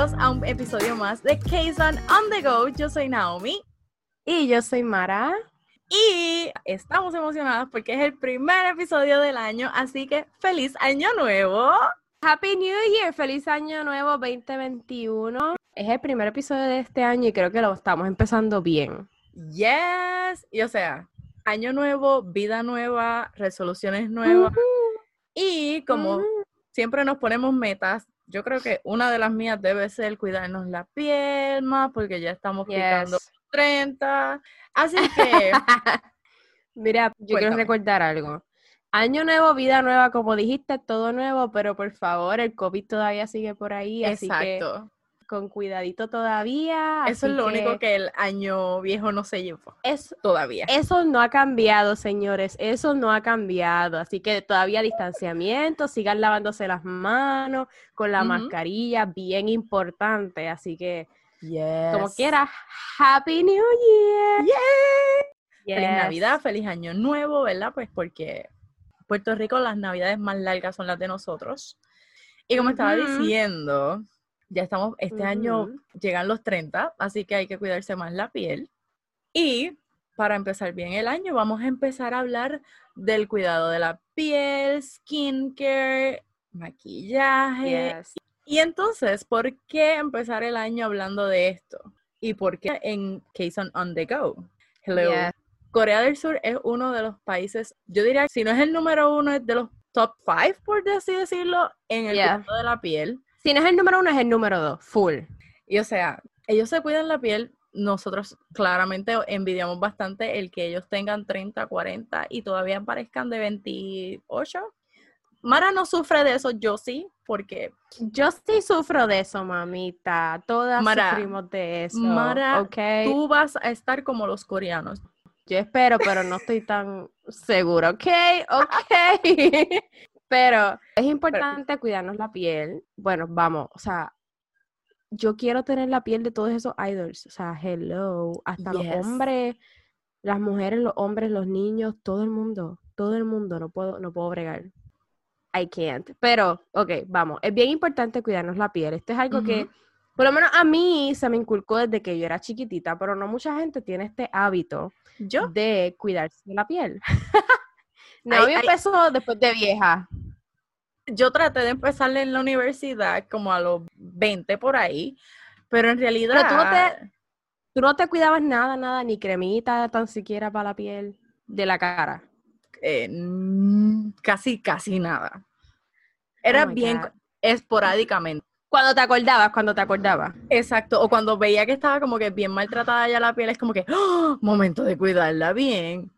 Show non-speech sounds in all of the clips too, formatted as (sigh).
Bienvenidos a un episodio más de Kazan on the Go. Yo soy Naomi. Y yo soy Mara. Y estamos emocionadas porque es el primer episodio del año, así que feliz año nuevo. Happy New Year, feliz año nuevo 2021. Es el primer episodio de este año y creo que lo estamos empezando bien. Yes. Y o sea, año nuevo, vida nueva, resoluciones nuevas. Y como siempre nos ponemos metas, yo creo que una de las mías debe ser cuidarnos la piel más porque ya estamos picando 30. Así (laughs) que... Mira, yo quiero recordar algo. Año nuevo, vida nueva, como dijiste, todo nuevo, pero por favor, el COVID todavía sigue por ahí, así Exacto. que con cuidadito todavía. Eso es lo único que el año viejo no se llevó. Es, todavía. Eso no ha cambiado, señores, eso no ha cambiado, así que todavía distanciamiento, sigan lavándose las manos con la mascarilla, bien importante, así que como quiera, Happy New Year. Feliz Navidad, feliz Año Nuevo, ¿verdad? Pues porque Puerto Rico las navidades más largas son las de nosotros. Y como estaba diciendo, ya estamos, este año llegan los 30, así que hay que cuidarse más la piel. Y para empezar bien el año, vamos a empezar a hablar del cuidado de la piel, skincare, maquillaje. Y entonces, ¿por qué empezar el año hablando de esto? ¿Y por qué en Case on, the Go? Hello. Corea del Sur es uno de los países, yo diría, si no es el número uno, es de los top five, por así decirlo, en el cuidado de la piel. Si no es el número uno, es el número dos, full. Y o sea, ellos se cuidan la piel, nosotros claramente envidiamos bastante el que ellos tengan 30, 40 y todavía parezcan de 28. Mara no sufre de eso, yo sí, porque... Yo sí sufro de eso, mamita. Todas sufrimos de eso. Mara, tú vas a estar como los coreanos. Yo espero, pero no estoy tan segura. Ok, ok. (laughs) pero es importante cuidarnos la piel. Bueno, vamos, o sea, yo quiero tener la piel de todos esos idols. O sea, hello. Hasta los hombres, las mujeres, los hombres, los niños, todo el mundo. Todo el mundo. No puedo, no puedo bregar. I can't. Pero, ok, vamos. Es bien importante cuidarnos la piel. Esto es algo que, por lo menos a mí, se me inculcó desde que yo era chiquitita, pero no mucha gente tiene este hábito ¿Yo? De cuidarse de la piel. (laughs) no, yo empezó después de vieja. Yo traté de empezar en la universidad como a los 20 por ahí, pero en realidad... tú no te, tú no te cuidabas nada, nada, ni cremita tan siquiera para la piel de la cara. Eh, casi, casi nada. Era oh bien esporádicamente. Cuando te acordabas, cuando te acordabas. Exacto, o cuando veía que estaba como que bien maltratada ya la piel, es como que, ¡Oh! momento de cuidarla bien.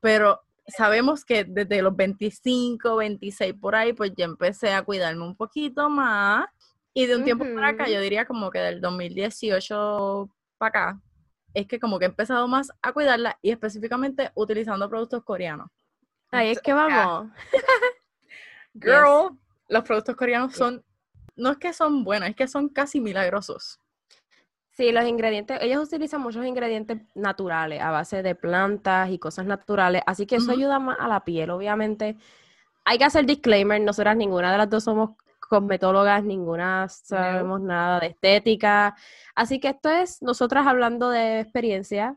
Pero sabemos que desde los 25, 26 por ahí, pues ya empecé a cuidarme un poquito más. Y de un tiempo para acá, yo diría como que del 2018 para acá, es que como que he empezado más a cuidarla y específicamente utilizando productos coreanos. Ahí es que vamos. Girl, los productos coreanos son no es que son buenos, es que son casi milagrosos. Sí, los ingredientes, ellos utilizan muchos ingredientes naturales a base de plantas y cosas naturales, así que eso ayuda más a la piel, obviamente. Hay que hacer disclaimer, nosotras ninguna de las dos somos cosmetólogas, ninguna sabemos nada de estética, así que esto es nosotras hablando de experiencia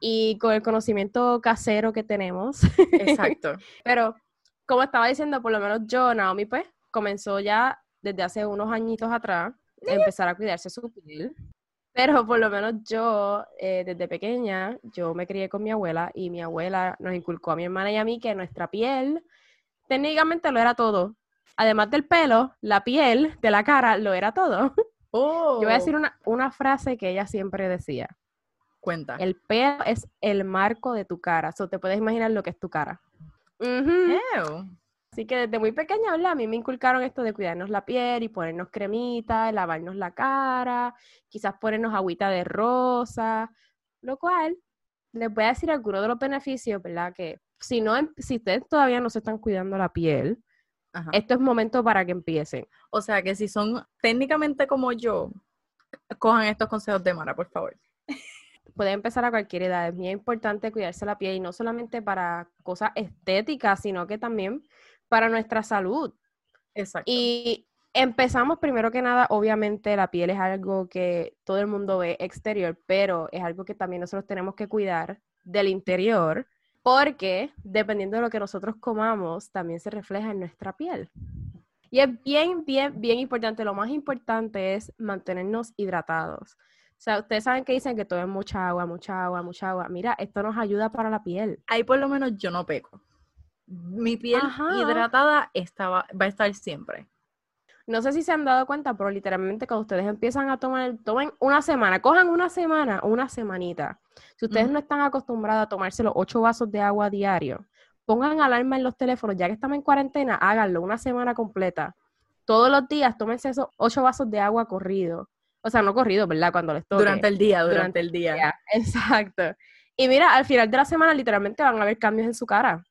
y con el conocimiento casero que tenemos. (laughs) Exacto. Pero como estaba diciendo, por lo menos yo, Naomi, pues comenzó ya desde hace unos añitos atrás, empezar a cuidarse su piel. Pero por lo menos yo, eh, desde pequeña, yo me crié con mi abuela y mi abuela nos inculcó a mi hermana y a mí que nuestra piel técnicamente lo era todo. Además del pelo, la piel de la cara lo era todo. (laughs) Yo voy a decir oh. una, una frase que ella siempre decía. Cuenta. El pelo es el marco de tu cara. O te puedes imaginar lo que es tu cara. Así que desde muy pequeña, A mí me inculcaron esto de cuidarnos la piel y ponernos cremita, lavarnos la cara, quizás ponernos agüita de rosa, lo cual les voy a decir algunos de los beneficios, ¿verdad? Que si no, em, si ustedes todavía no se están cuidando la piel, esto es momento para que empiecen. O sea que si son técnicamente como yo, cojan estos consejos de Mara, por favor. Puede empezar a cualquier edad. Es muy importante cuidarse la piel y no solamente para cosas estéticas, sino que también para nuestra salud. Exacto. Y Empezamos primero que nada, obviamente la piel es algo que todo el mundo ve exterior, pero es algo que también nosotros tenemos que cuidar del interior, porque dependiendo de lo que nosotros comamos, también se refleja en nuestra piel. Y es bien, bien, bien importante. Lo más importante es mantenernos hidratados. O sea, ustedes saben que dicen que tomen mucha agua, mucha agua, mucha agua. Mira, esto nos ayuda para la piel. Ahí por lo menos yo no peco. Mi piel hidratada va a estar siempre. No sé si se han dado cuenta, pero literalmente cuando ustedes empiezan a tomar, tomen una semana, cojan una semana, una semanita. Si ustedes no están acostumbrados a tomarse los ocho vasos de agua diario, pongan alarma en los teléfonos, ya que estamos en cuarentena, háganlo una semana completa. Todos los días tómense esos ocho vasos de agua corrido. O sea, no corrido, ¿verdad? Cuando les toque. Durante el día, durante, el día. (laughs) Exacto. Y mira, al final de la semana literalmente van a ver cambios en su cara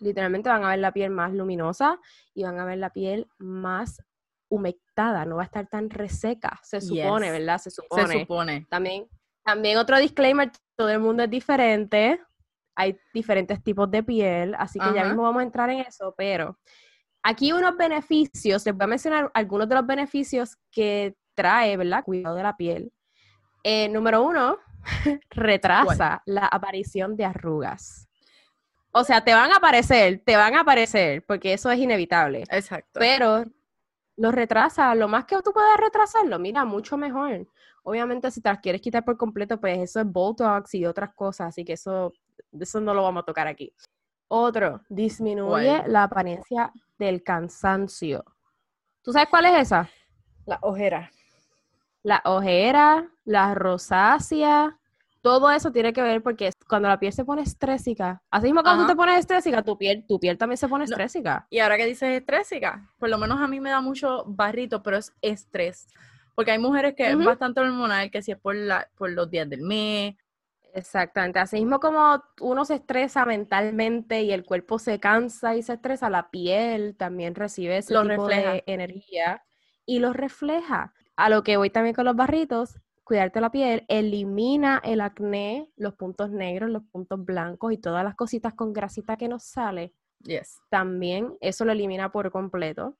literalmente van a ver la piel más luminosa y van a ver la piel más humectada, no va a estar tan reseca, se supone, ¿verdad? Se supone. Se supone. También, también otro disclaimer, todo el mundo es diferente, hay diferentes tipos de piel, así que ya mismo vamos a entrar en eso, pero aquí unos beneficios, les voy a mencionar algunos de los beneficios que trae, ¿verdad? Cuidado de la piel. Eh, número uno, (laughs) retrasa la aparición de arrugas. O sea, te van a aparecer, te van a aparecer, porque eso es inevitable. Exacto. Pero lo retrasa, lo más que tú puedas retrasarlo, mira, mucho mejor. Obviamente, si te las quieres quitar por completo, pues eso es Botox y otras cosas, así que eso, eso no lo vamos a tocar aquí. Otro, disminuye la apariencia del cansancio. ¿Tú sabes cuál es esa? La ojera. La ojera, la rosácea, todo eso tiene que ver porque cuando la piel se pone estrésica, así mismo cuando tú te pones estrésica, tu piel, tu piel también se pone estrésica. Y ahora que dices estrésica, por lo menos a mí me da mucho barrito, pero es estrés. Porque hay mujeres que es bastante hormonal, que si es por, la, por los días del mes. Exactamente. Así mismo como uno se estresa mentalmente y el cuerpo se cansa y se estresa, la piel también recibe ese tipo de energía y lo refleja. A lo que voy también con los barritos cuidarte la piel, elimina el acné, los puntos negros, los puntos blancos y todas las cositas con grasita que nos sale. Yes. También eso lo elimina por completo.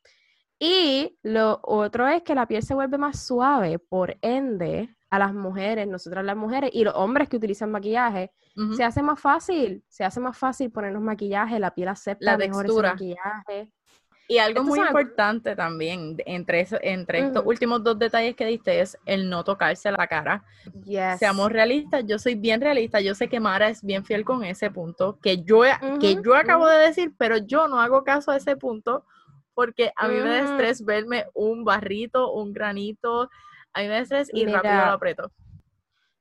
Y lo otro es que la piel se vuelve más suave, por ende, a las mujeres, nosotras las mujeres y los hombres que utilizan maquillaje, se hace más fácil, se hace más fácil ponernos maquillaje, la piel acepta la mejor textura. maquillaje. Y algo muy importante también entre, entre estos últimos dos detalles que diste es el no tocarse la cara. Seamos realistas, yo soy bien realista, yo sé que Mara es bien fiel con ese punto, que yo, que yo acabo de decir, pero yo no hago caso a ese punto porque a mí me da estrés verme un barrito, un granito, a mí me da estrés y rápido lo aprieto.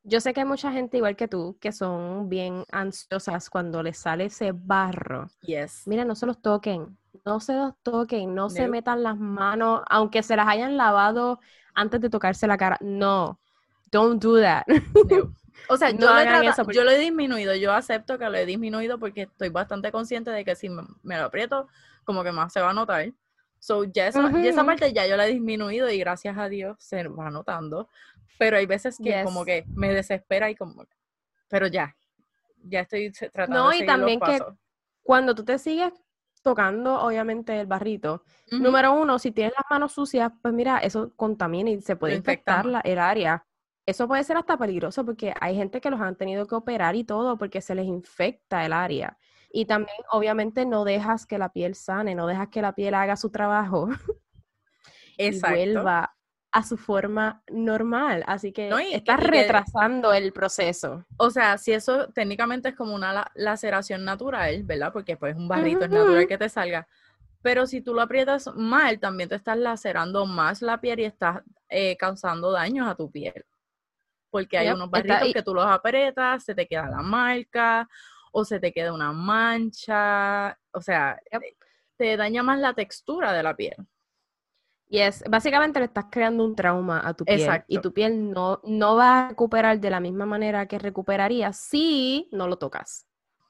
Yo sé que hay mucha gente igual que tú que son bien ansiosas cuando les sale ese barro. Yes. Mira, no se los toquen no se los toquen, no, se metan las manos, aunque se las hayan lavado antes de tocarse la cara. No, don't do that. (laughs) O sea, yo, lo yo, lo he disminuido, yo acepto que lo he disminuido porque estoy bastante consciente de que si me, lo aprieto, como que más se va a notar. So, ya esa, esa parte ya yo la he disminuido y gracias a Dios se va notando. Pero hay veces que como que me desespera y como, pero ya, ya estoy tratando de seguir y también que cuando tú te sigues tocando, obviamente, el barrito. Número uno, si tienes las manos sucias, pues mira, eso contamina y se puede infectar la, el área. Eso puede ser hasta peligroso porque hay gente que los han tenido que operar y todo porque se les infecta el área. Y también, obviamente, no dejas que la piel sane, no dejas que la piel haga su trabajo (laughs) Exacto. y vuelva a su forma normal. Así que estás retrasando el proceso. O sea, si eso técnicamente es como una laceración natural, ¿verdad? Porque pues un barrito es natural que te salga. Pero si tú lo aprietas mal, también te estás lacerando más la piel y estás eh, causando daños a tu piel. Porque hay unos barritos que tú los aprietas, se te queda la marca o se te queda una mancha. O sea, te daña más la textura de la piel. Y es, básicamente le estás creando un trauma a tu piel. Y tu piel no, no va a recuperar de la misma manera que recuperaría si no lo tocas.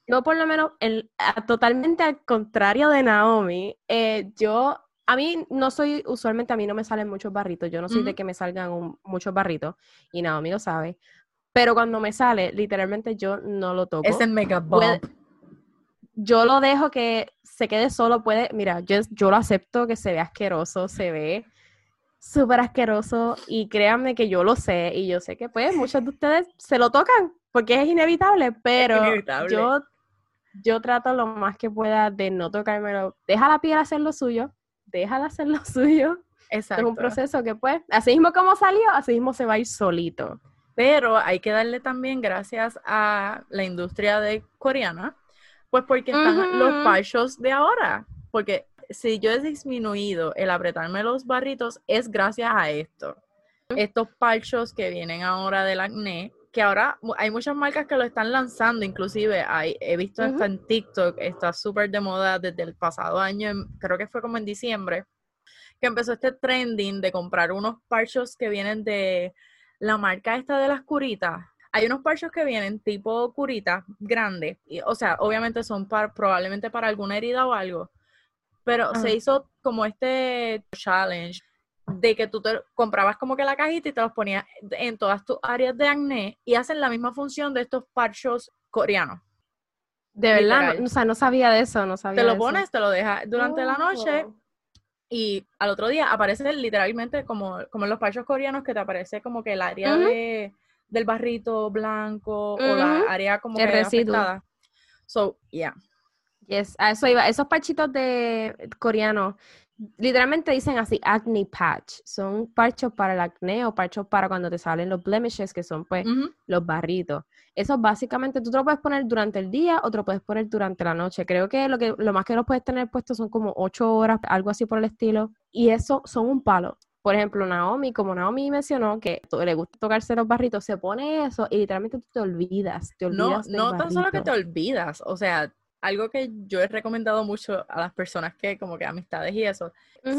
Yo por lo menos, el, totalmente al contrario de Naomi, eh, yo, a mí no soy, usualmente a mí no me salen muchos barritos, yo no soy de que me salgan muchos barritos, y Naomi lo sabe, pero cuando me sale, literalmente yo no lo toco. Es el mega yo lo dejo que se quede solo, puede, mira, yo, yo lo acepto que se ve asqueroso, se ve súper asqueroso y créanme que yo lo sé y yo sé que pues muchos de ustedes se lo tocan porque es inevitable, pero yo yo trato lo más que pueda de no tocármelo. Deja la piel hacer lo suyo, déjala hacer lo (laughs) suyo. Exacto. Es un proceso que pues, así mismo como salió, así mismo se va a ir solito. Pero hay que darle también gracias a la industria de coreana, pues porque están los parchos de ahora. Porque si yo he disminuido el apretarme los barritos, es gracias a esto. Estos parchos que vienen ahora del acné, que ahora hay muchas marcas que lo están lanzando, inclusive hay, he visto esto en TikTok, está súper de moda desde el pasado año, creo que fue como en diciembre, que empezó este trending de comprar unos parchos que vienen de la marca esta de las curitas. Hay unos parchos que vienen tipo curita, grandes, y, o sea, obviamente son para, probablemente para alguna herida o algo, pero se hizo como este challenge de que tú te comprabas como que la cajita y te los ponías en todas tus áreas de acné y hacen la misma función de estos parchos coreanos. De verdad, o sea, no sabía de eso, no sabía. Te lo pones, te lo dejas durante la noche oh. Y al otro día aparece literalmente como, como en los parchos coreanos que te aparece como que el área de, del barrito blanco o la área como el que residuo. afectada. So, yeah. Yes, a eso iba. Esos parchitos de coreanos literalmente dicen así, acne patch. Son parchos para el acné o parchos para cuando te salen los blemishes, que son pues los barritos. Eso básicamente tú te lo puedes poner durante el día o te lo puedes poner durante la noche. Creo que lo, que, lo más que lo puedes tener puesto son como ocho horas, algo así por el estilo. Y eso son un palo. Por ejemplo, Naomi, como Naomi mencionó que le gusta tocarse los barritos, se pone eso y literalmente tú te olvidas. Te olvidas no, no tan solo que te olvidas, o sea, algo que yo he recomendado mucho a las personas que, como que amistades y eso,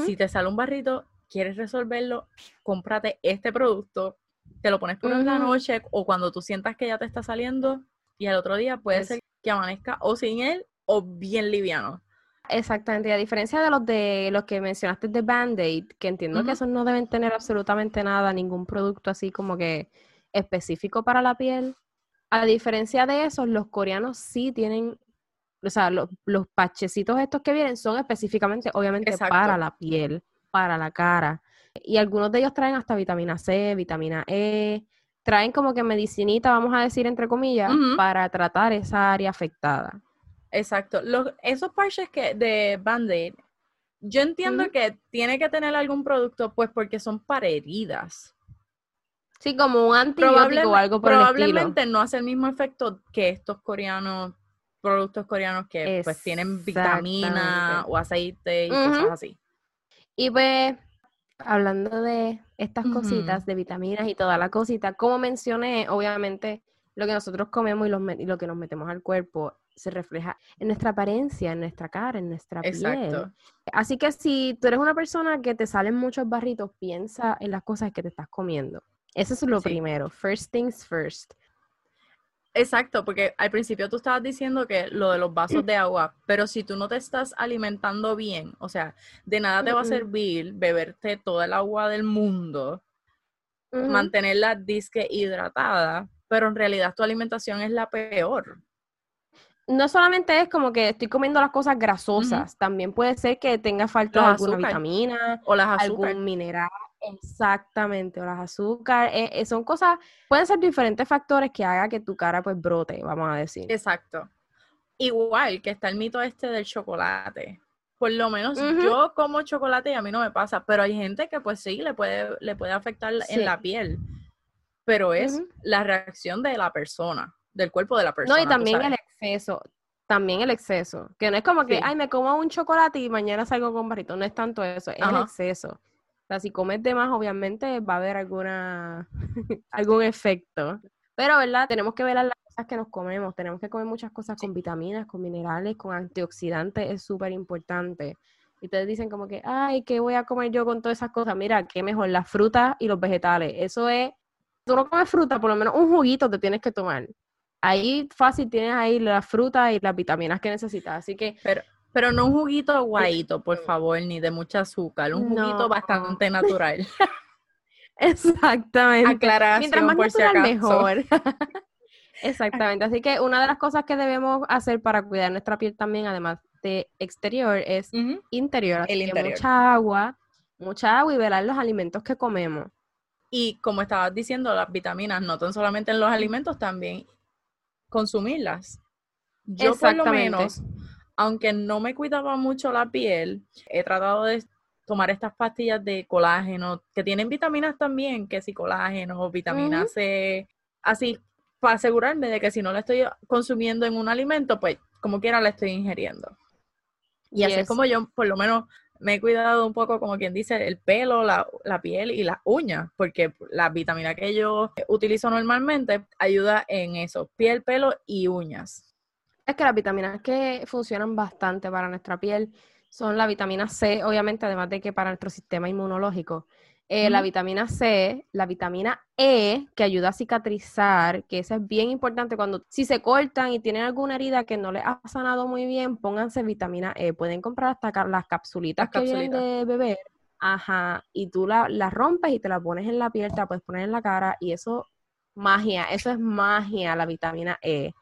si te sale un barrito, quieres resolverlo, cómprate este producto, te lo pones por la noche o cuando tú sientas que ya te está saliendo y al otro día puede ser que amanezca o sin él o bien liviano. Exactamente, y a diferencia de los de los que mencionaste de Band-Aid, que entiendo que esos no deben tener absolutamente nada, ningún producto así como que específico para la piel. A diferencia de esos, los coreanos sí tienen o sea, los, los pachecitos estos que vienen son específicamente, obviamente, para la piel, para la cara. Y algunos de ellos traen hasta vitamina C, vitamina E, traen como que medicinita, vamos a decir, entre comillas, para tratar esa área afectada. Exacto. Los, esos parches que de Band-Aid, yo entiendo que tiene que tener algún producto, pues porque son para heridas. Sí, como un antibiótico o algo por Probablemente no hace el mismo efecto que estos coreanos productos coreanos que pues tienen vitamina o aceite y cosas así. Y pues, hablando de estas cositas, de vitaminas y toda la cosita, como mencioné, obviamente lo que nosotros comemos y, lo que nos metemos al cuerpo se refleja en nuestra apariencia, en nuestra cara, en nuestra piel. Así que si tú eres una persona que te salen muchos barritos, piensa en las cosas que te estás comiendo. Eso es lo primero. First things first. Exacto, porque al principio tú estabas diciendo que lo de los vasos de agua, pero si tú no te estás alimentando bien, o sea, de nada te va a servir beberte toda el agua del mundo, mantenerla disque hidratada, pero en realidad tu alimentación es la peor. No solamente es como que estoy comiendo las cosas grasosas, también puede ser que tenga falta de alguna vitamina o las algún mineral Exactamente, o las azúcar, eh, eh, son cosas, pueden ser diferentes factores que haga que tu cara pues brote, vamos a decir. Exacto. Igual que está el mito este del chocolate. Por lo menos yo como chocolate y a mí no me pasa, pero hay gente que pues sí le puede, le puede afectar en la piel. Pero es la reacción de la persona, del cuerpo de la persona. No, y también el exceso, también el exceso. Que no es como que, ay, me como un chocolate y mañana salgo con barrito. No es tanto eso, es el exceso sea, si comes de más, obviamente va a haber alguna, (laughs) algún efecto. Pero, ¿verdad? Tenemos que ver las cosas que nos comemos. Tenemos que comer muchas cosas con vitaminas, con minerales, con antioxidantes. Es súper importante. Y ustedes dicen como que, ay, ¿qué voy a comer yo con todas esas cosas? Mira, qué mejor, las frutas y los vegetales. Eso es, tú no comes fruta, por lo menos un juguito te tienes que tomar. Ahí fácil tienes ahí las frutas y las vitaminas que necesitas. Así que... Pero, pero no un juguito aguadito, por favor, ni de mucha azúcar, un juguito bastante natural. (laughs) Exactamente. Aclaración Mientras más por natural, mejor. (laughs) Exactamente. Así que una de las cosas que debemos hacer para cuidar nuestra piel también, además de exterior, es interior. El interior. mucha agua, mucha agua y velar los alimentos que comemos. Y como estabas diciendo, las vitaminas no son solamente en los alimentos, también consumirlas. Yo por lo menos, aunque no me cuidaba mucho la piel, he tratado de tomar estas pastillas de colágeno, que tienen vitaminas también, que si colágeno, vitamina C, así, para asegurarme de que si no la estoy consumiendo en un alimento, pues como quiera la estoy ingiriendo. Y así es como yo, por lo menos, me he cuidado un poco, como quien dice, el pelo, la, la piel y las uñas, porque la vitamina que yo utilizo normalmente ayuda en eso, piel, pelo y uñas. Es que las vitaminas que funcionan bastante para nuestra piel son la vitamina C, obviamente, además de que para nuestro sistema inmunológico. Eh, la vitamina C, la vitamina E, que ayuda a cicatrizar, que eso es bien importante cuando, si se cortan y tienen alguna herida que no les ha sanado muy bien, pónganse vitamina E. Pueden comprar hasta las capsulitas que vienen de beber. Ajá, y tú la, rompes y te la pones en la piel, te la puedes poner en la cara y eso, magia, eso es magia, la vitamina E.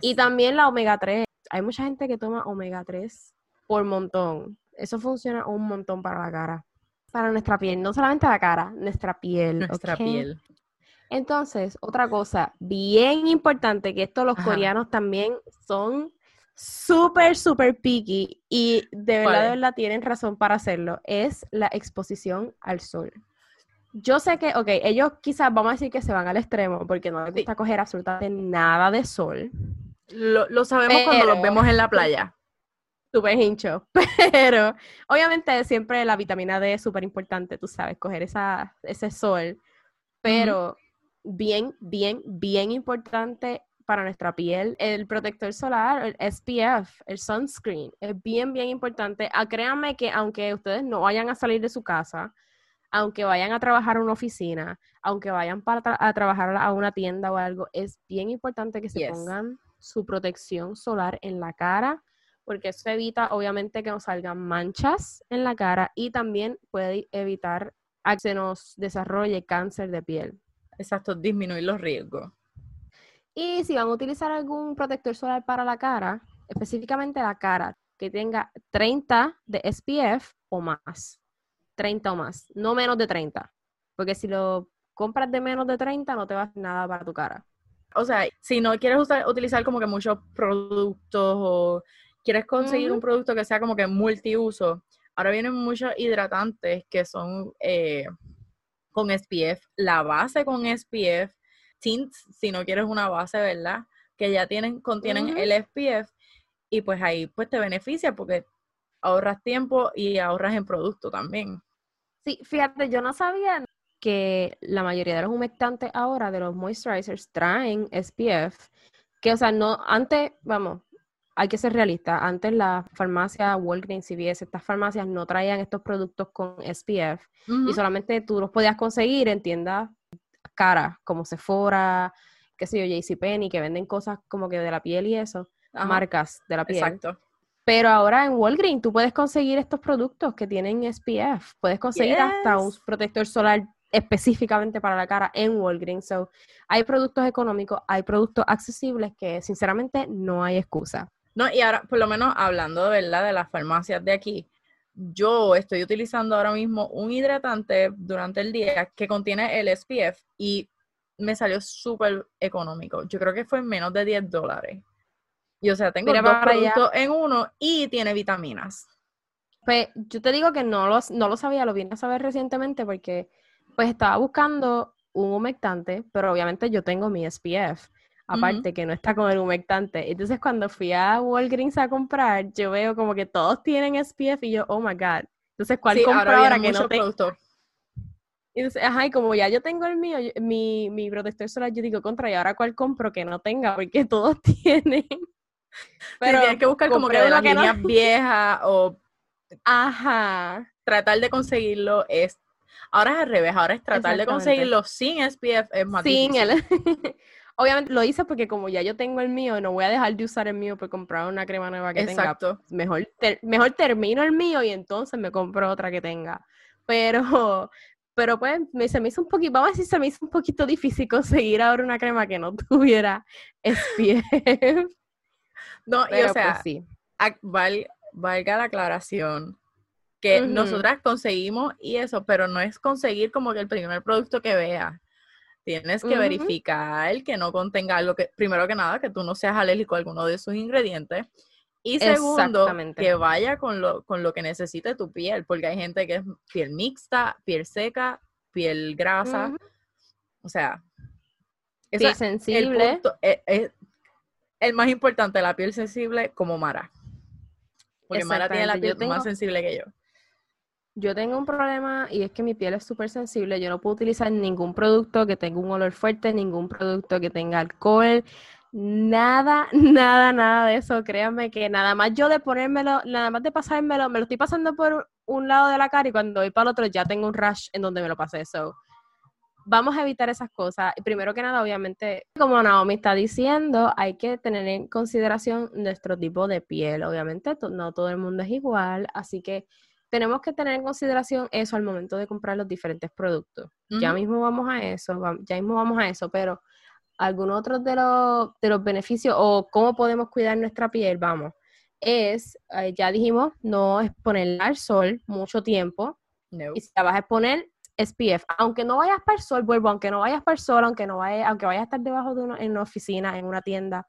Y también la omega 3. Hay mucha gente que toma omega 3 por montón. Eso funciona un montón para la cara. Para nuestra piel, no solamente la cara, nuestra piel. Nuestra piel. Entonces, otra cosa bien importante, que esto los coreanos también son súper, súper picky y de verdad, de verdad tienen razón para hacerlo, es la exposición al sol. Yo sé que, ok, ellos quizás vamos a decir que se van al extremo porque no les gusta coger absolutamente nada de sol. Lo, sabemos cuando los vemos en la playa súper hincho. (laughs) Pero obviamente siempre la vitamina D es súper importante, tú sabes, coger esa, ese sol. Pero bien, bien, bien importante para nuestra piel, el protector solar, el SPF, el sunscreen, es bien, bien importante. Ah, créanme que aunque ustedes no vayan a salir de su casa, aunque vayan a trabajar en una oficina, aunque vayan para a trabajar a una tienda o algo, es bien importante que se pongan su protección solar en la cara, porque eso evita obviamente que nos salgan manchas en la cara y también puede evitar que se nos desarrolle cáncer de piel. Exacto, disminuir los riesgos. Y si van a utilizar algún protector solar para la cara, específicamente la cara, que tenga 30 de SPF o más. 30 o más, no menos de 30. Porque si lo compras de menos de 30, no te va a hacer nada para tu cara. O sea, si no quieres utilizar como que muchos productos o quieres conseguir un producto que sea como que multiuso, ahora vienen muchos hidratantes que son eh, con SPF, la base con SPF, tints, si no quieres una base, ¿verdad? Que ya tienen, contienen el SPF y pues ahí pues te beneficia porque ahorras tiempo y ahorras en producto también. Sí, fíjate, yo no sabía que la mayoría de los humectantes ahora, de los moisturizers, traen SPF, que o sea, no, antes, vamos, hay que ser realista. Antes la farmacia Walgreens, CVS, estas farmacias no traían estos productos con SPF y solamente tú los podías conseguir en tiendas caras como Sephora, qué sé yo, JCPenney, que venden cosas como que de la piel y eso, marcas de la piel. Exacto. Pero ahora en Walgreens tú puedes conseguir estos productos que tienen SPF. Puedes conseguir hasta un protector solar específicamente para la cara en Walgreens. So, hay productos económicos, hay productos accesibles que sinceramente no hay excusa. No, y ahora, por lo menos hablando de verdad de las farmacias de aquí, yo estoy utilizando ahora mismo un hidratante durante el día que contiene el SPF y me salió súper económico. Yo creo que fue menos de 10 dólares. Y o sea, tengo dos productos en uno y tiene vitaminas. Pues yo te digo que no lo, no lo sabía, lo vine a saber recientemente porque pues estaba buscando un humectante, pero obviamente yo tengo mi SPF aparte que no está con el humectante. Entonces cuando fui a Walgreens a comprar, yo veo como que todos tienen SPF y yo, oh my god. Entonces, ¿cuál sí, compro ahora, que no tengo? Entonces, ajá, y como ya yo tengo el mío, mi, mi protector solar, yo digo, contra, ¿y ahora cuál compro que no tenga? Porque (laughs) todos tienen. Pero tienes que buscar como que de las líneas (laughs) viejas o... Ajá. Tratar de conseguirlo es... Ahora es al revés, ahora es tratar de conseguirlo sin SPF es más sin El... (laughs) Obviamente lo hice porque como ya yo tengo el mío, no voy a dejar de usar el mío por comprar una crema nueva que Exacto. tenga. Mejor, mejor termino el mío y entonces me compro otra que tenga. Pero, (laughs) pero pues se me hizo un poquito, vamos a decir, se me hizo un poquito difícil conseguir ahora una crema que no (laughs) tuviera SPF. No, y o pues, sea, sí. valga la aclaración, que nosotras conseguimos y eso, pero no es conseguir como que el primer producto que veas. Tienes que verificar que no contenga algo que, primero que nada, que tú no seas alérgico a alguno de sus ingredientes. Y segundo, que vaya con lo, con lo que necesite tu piel, porque hay gente que es piel mixta, piel seca, piel grasa. O sea, piel sensible. es, es, el más importante, la piel sensible como Mara. Porque Mara tiene la piel más sensible que yo. Yo tengo un problema y es que mi piel es súper sensible. Yo no puedo utilizar ningún producto que tenga un olor fuerte, ningún producto que tenga alcohol, nada, (laughs) nada, nada de eso. Créanme que nada más yo de ponérmelo, nada más de pasármelo, me lo estoy pasando por un lado de la cara y cuando voy para el otro ya tengo un rush en donde me lo pasé. So, vamos a evitar esas cosas. Primero que nada, obviamente, como Naomi está diciendo, hay que tener en consideración nuestro tipo de piel. Obviamente, no todo el mundo es igual, así que tenemos que tener en consideración eso al momento de comprar los diferentes productos. Ya mismo vamos a eso, ya mismo vamos a eso, pero algunos otros de los, de los beneficios o cómo podemos cuidar nuestra piel, vamos, es, eh, ya dijimos, no exponerla al sol mucho tiempo. Y si la vas a exponer, SPF. Aunque no vayas para el sol, vuelvo, aunque no vayas para el sol, aunque no vayas, aunque vayas a estar debajo de una, en una oficina, en una tienda,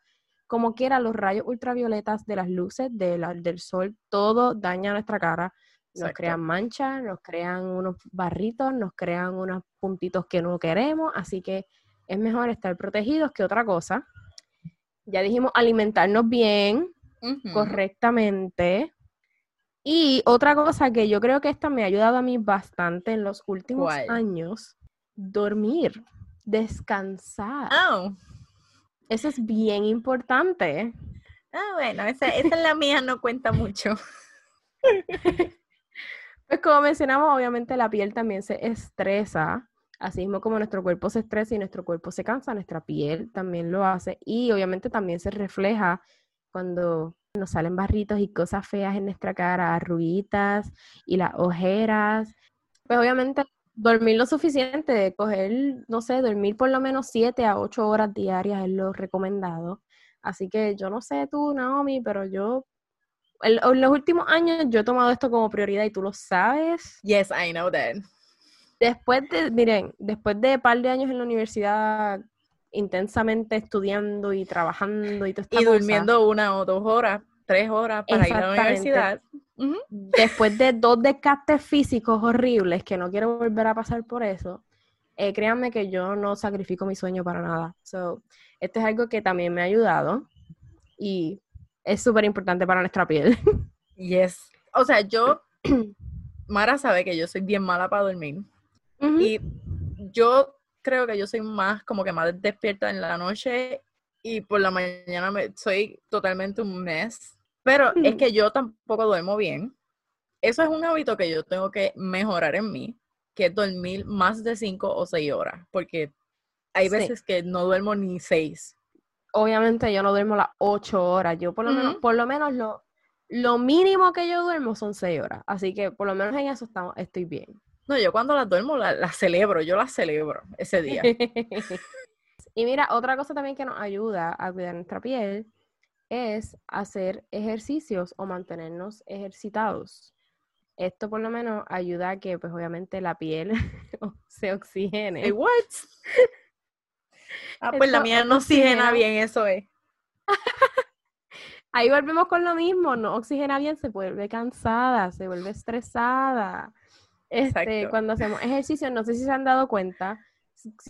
como quiera, los rayos ultravioletas de las luces del sol, todo daña nuestra cara nos crean manchas, nos crean unos barritos, nos crean unos puntitos que no queremos, así que es mejor estar protegidos que otra cosa. Ya dijimos alimentarnos bien, correctamente. Y otra cosa que yo creo que esta me ha ayudado a mí bastante en los últimos años, dormir, descansar. Oh. Eso es bien importante. Ah, bueno, esa, esa es la mía, no cuenta mucho. (laughs) Pues como mencionamos, obviamente la piel también se estresa, así mismo como nuestro cuerpo se estresa y nuestro cuerpo se cansa, nuestra piel también lo hace y obviamente también se refleja cuando nos salen barritos y cosas feas en nuestra cara, arruguitas y las ojeras. Pues obviamente dormir lo suficiente, coger, no sé, dormir por lo menos 7 a 8 horas diarias es lo recomendado. Así que yo no sé tú, Naomi, pero yo en, los últimos años yo he tomado esto como prioridad y tú lo sabes. Yes, I know that. Después de, miren, después de un par de años en la universidad intensamente estudiando y trabajando y todo Y durmiendo una o dos horas, tres horas para ir a la universidad. Después de dos descastes físicos horribles, que no quiero volver a pasar por eso, eh, créanme que yo no sacrifico mi sueño para nada. So, esto es algo que también me ha ayudado y es súper importante para nuestra piel. (laughs) Yes. O sea, yo, (clears throat) Mara sabe que yo soy bien mala para dormir. Y yo creo que yo soy más, como que más despierta en la noche y por la mañana me, soy totalmente un mes. Pero es que yo tampoco duermo bien. Eso es un hábito que yo tengo que mejorar en mí, que es dormir más de cinco o seis horas, porque hay veces que no duermo ni seis obviamente yo no duermo las ocho horas. Yo por lo menos, por lo menos lo, lo mínimo que yo duermo son seis horas. Así que por lo menos en eso estamos, estoy bien. No, yo cuando las duermo las celebro, yo las celebro ese día. (laughs) y mira, otra cosa también que nos ayuda a cuidar nuestra piel es hacer ejercicios o mantenernos ejercitados. Esto por lo menos ayuda a que, pues obviamente, la piel (laughs) se oxigene. what? Ah, pues la mía no oxigena bien, eso es. Ahí volvemos con lo mismo, no oxigena bien, se vuelve cansada, se vuelve estresada. Este, cuando hacemos ejercicio, no sé si se han dado cuenta,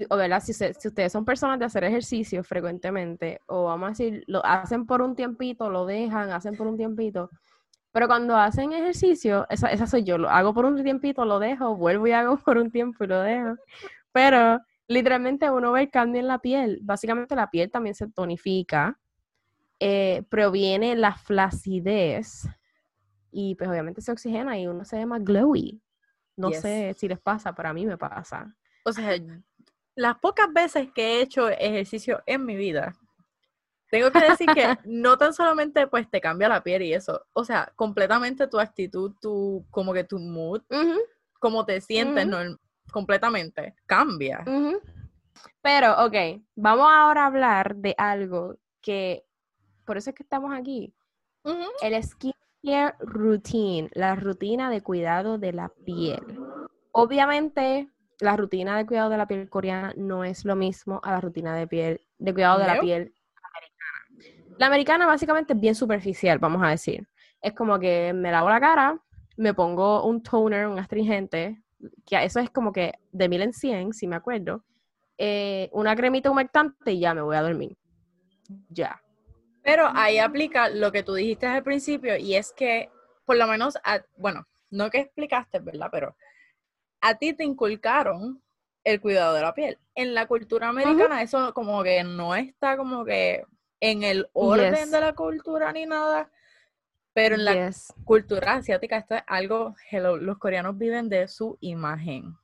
o ¿verdad? Si, si, ustedes son personas de hacer ejercicio frecuentemente, o vamos a decir, lo hacen por un tiempito, lo dejan, hacen por un tiempito, pero cuando hacen ejercicio, esa, esa soy yo, lo hago por un tiempito, lo dejo, vuelvo y hago (laughs) por un tiempo y lo dejo. Pero literalmente uno ve el cambio en la piel. Básicamente la piel también se tonifica, eh, proviene la flacidez y pues obviamente se oxigena y uno se ve más glowy. No sé si les pasa, pero a mí me pasa. O sea, las pocas veces que he hecho ejercicio en mi vida, tengo que decir que (laughs) no tan solamente pues te cambia la piel y eso, o sea, completamente tu actitud, tu, como que tu mood, cómo te sientes, completamente, cambia. Pero, ok, vamos ahora a hablar de algo que, por eso es que estamos aquí. El skincare routine, la rutina de cuidado de la piel. Obviamente, la rutina de cuidado de la piel coreana no es lo mismo a la rutina de piel de cuidado de la piel americana. La americana básicamente es bien superficial, vamos a decir. Es como que me lavo la cara, me pongo un toner, un astringente, que eso es como que de mil en cien, si me acuerdo, eh, una cremita humectante y ya me voy a dormir. Ya. Pero ahí aplica lo que tú dijiste al principio y es que, por lo menos, bueno, no que explicaste, ¿verdad? Pero a ti te inculcaron el cuidado de la piel. En la cultura americana eso como que no está como que en el orden de la cultura ni nada, pero en la cultura asiática esto es algo, hello, los coreanos viven de su imagen.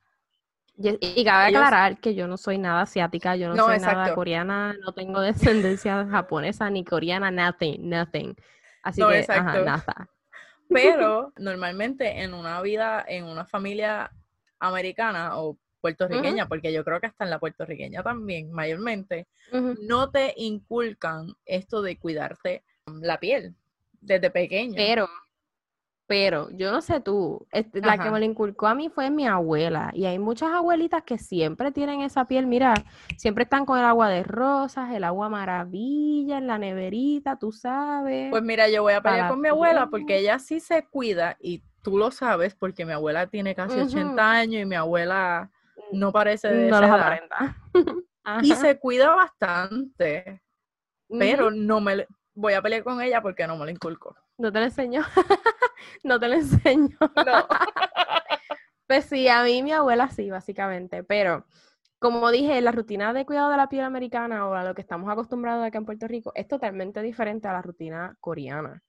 Y, cabe aclarar que yo no soy nada asiática, yo no, soy nada coreana, no tengo (laughs) descendencia japonesa ni coreana, nothing, nothing. Así que, nada. (laughs) Pero normalmente en una vida, en una familia americana o puertorriqueña, porque yo creo que hasta en la puertorriqueña también, mayormente, no te inculcan esto de cuidarte la piel desde pequeño. Pero, pero, yo no sé tú, este, la que me lo inculcó a mí fue mi abuela. Y hay muchas abuelitas que siempre tienen esa piel, mira, siempre están con el agua de rosas, el agua maravilla, en la neverita, tú sabes. Pues mira, yo voy a pelear con mi abuela porque ella sí se cuida y tú lo sabes porque mi abuela tiene casi 80 años y mi abuela no parece de no esa aparenta. (laughs) y se cuida bastante, pero no me voy a pelear con ella porque no me lo inculco. No te lo (laughs) enseño. no te lo enseño. No. pues sí, a mí mi abuela sí, básicamente. Pero, como dije, la rutina de cuidado de la piel americana o a lo que estamos acostumbrados acá en Puerto Rico es totalmente diferente a la rutina coreana.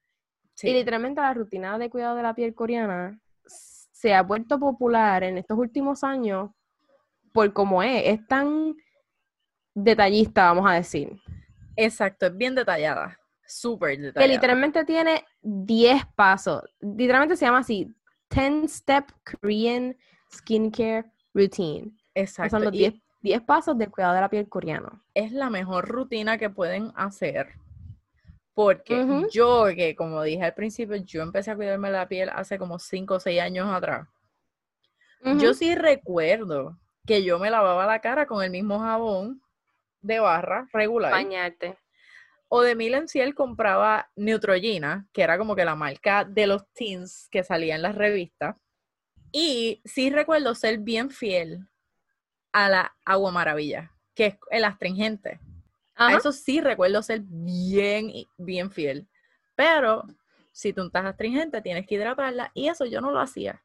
Y literalmente la rutina de cuidado de la piel coreana se ha vuelto popular en estos últimos años por cómo es. Es tan detallista, vamos a decir. Exacto, es bien detallada. Súper detallada. Que literalmente tiene 10 pasos. Literalmente se llama así: 10-Step Korean Skincare Routine. Exacto. Son los 10, pasos del cuidado de la piel coreano. Es la mejor rutina que pueden hacer. Porque yo, que como dije al principio, yo empecé a cuidarme la piel hace como 5 o 6 años atrás. Yo sí recuerdo que yo me lavaba la cara con el mismo jabón de barra regular. Bañarte o de Milen Ciel compraba Neutrogena, que era como que la marca de los teens que salía en las revistas. Y sí recuerdo ser bien fiel a la agua maravilla, que es el astringente. A eso sí recuerdo ser bien, bien fiel. Pero si tú estás astringente, tienes que hidratarla y eso yo no lo hacía.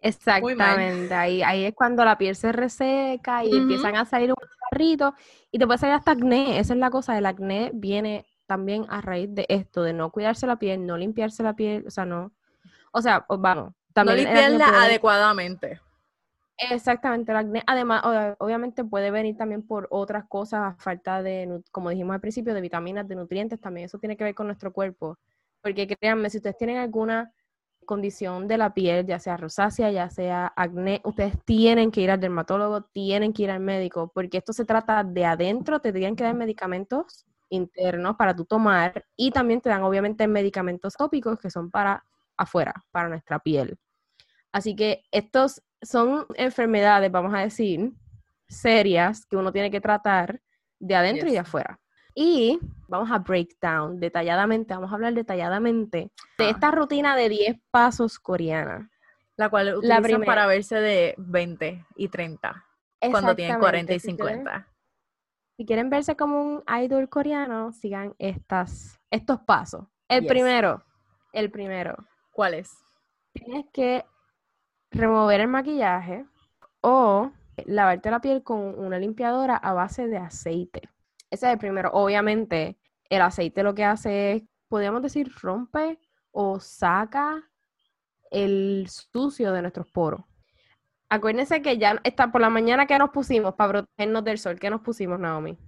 Exactamente, ahí, ahí es cuando la piel se reseca y empiezan a salir un barrito y te puede salir hasta acné, esa es la cosa, el acné viene también a raíz de esto, de no cuidarse la piel, no limpiarse la piel, o sea, no, o sea, vamos, también... No limpiarla adecuadamente. Exactamente, el acné, además, obviamente puede venir también por otras cosas, falta de, como dijimos al principio, de vitaminas, de nutrientes, también eso tiene que ver con nuestro cuerpo, porque créanme, si ustedes tienen alguna condición de la piel, ya sea rosácea, ya sea acné, ustedes tienen que ir al dermatólogo, tienen que ir al médico, porque esto se trata de adentro, te tienen que dar medicamentos internos para tú tomar y también te dan obviamente medicamentos tópicos que son para afuera, para nuestra piel. Así que estos son enfermedades, vamos a decir, serias que uno tiene que tratar de adentro y de afuera. Y vamos a break down detalladamente, vamos a hablar detalladamente de ah. esta rutina de 10 pasos coreana. La cual utilizan para verse de 20 y 30 cuando tienen 40 y 50. Si quieren, verse como un idol coreano, sigan estas, estos pasos. El primero, el primero. ¿Cuál es? Tienes que remover el maquillaje o lavarte la piel con una limpiadora a base de aceite. Ese es el primero. Obviamente, el aceite lo que hace es, podríamos decir, rompe o saca el sucio de nuestros poros. Acuérdense que ya está por la mañana que nos pusimos para protegernos del sol. ¿Qué nos pusimos, Naomi?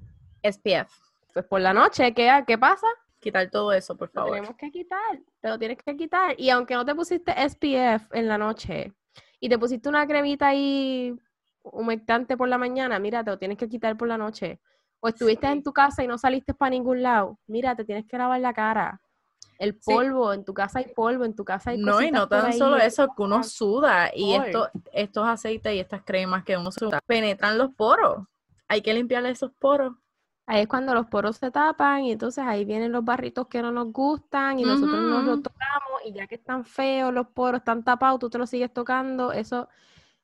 SPF. Pues por la noche, ¿qué, qué pasa? Quitar todo eso, por favor. Lo tenemos que quitar, te lo tienes que quitar. Y aunque no te pusiste SPF en la noche y te pusiste una cremita ahí humectante por la mañana, mira, te lo tienes que quitar por la noche. O estuviste en tu casa y no saliste para ningún lado, mira, te tienes que lavar la cara. El polvo, en tu casa hay polvo, en tu casa hay No, y no tan solo eso, que uno suda y esto, estos aceites y estas cremas que uno suda penetran los poros. Hay que limpiarle esos poros. Ahí es cuando los poros se tapan y entonces ahí vienen los barritos que no nos gustan y nosotros nos los tocamos y ya que están feos los poros, están tapados, tú te los sigues tocando, eso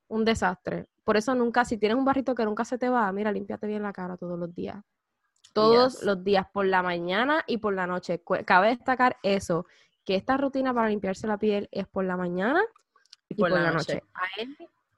un desastre. Por eso nunca, si tienes un barrito que nunca se te va, mira, límpiate bien la cara todos los días. Todos los días, por la mañana y por la noche. Cabe destacar eso, que esta rutina para limpiarse la piel es por la mañana y, por, la, noche.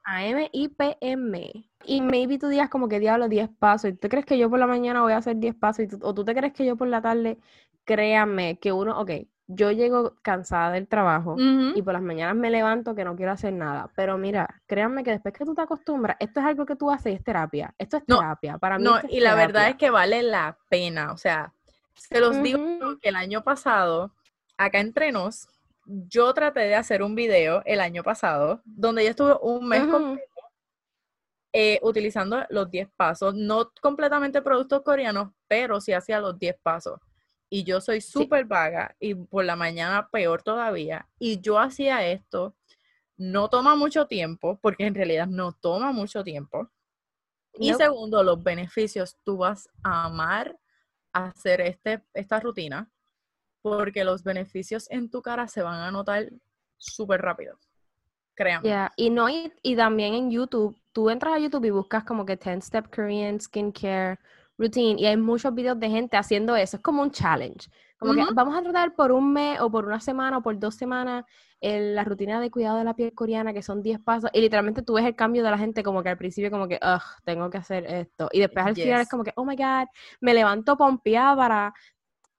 AM y PM. Y maybe tú digas como que diablo 10 pasos. ¿Y tú crees que yo por la mañana voy a hacer 10 pasos? o tú te crees que yo por la tarde, créanme que uno, ok, yo llego cansada del trabajo y por las mañanas me levanto que no quiero hacer nada. Pero mira, créanme que después que tú te acostumbras, esto es algo que tú haces, es terapia. Esto es terapia. Para mí. No, y la verdad es que vale la pena. O sea, se los digo que el año pasado, acá entre nos, yo traté de hacer un video el año pasado, donde yo estuve un mes eh, utilizando los 10 pasos, no completamente productos coreanos, pero sí hacía los 10 pasos. Y yo soy súper vaga y por la mañana peor todavía. Y yo hacía esto, no toma mucho tiempo, porque en realidad no toma mucho tiempo. Y segundo, los beneficios, tú vas a amar hacer este, esta rutina porque los beneficios en tu cara se van a notar súper rápido. Créanme. Y, no, y, también en YouTube, tú entras a YouTube y buscas como que 10 Step Korean Skincare Routine y hay muchos videos de gente haciendo eso. Es como un challenge. Como que vamos a tratar por un mes o por una semana o por dos semanas la rutina de cuidado de la piel coreana, que son 10 pasos, y literalmente tú ves el cambio de la gente como que al principio como que, ugh, tengo que hacer esto. Y después al final es como que, oh my God, me levanto pompeada para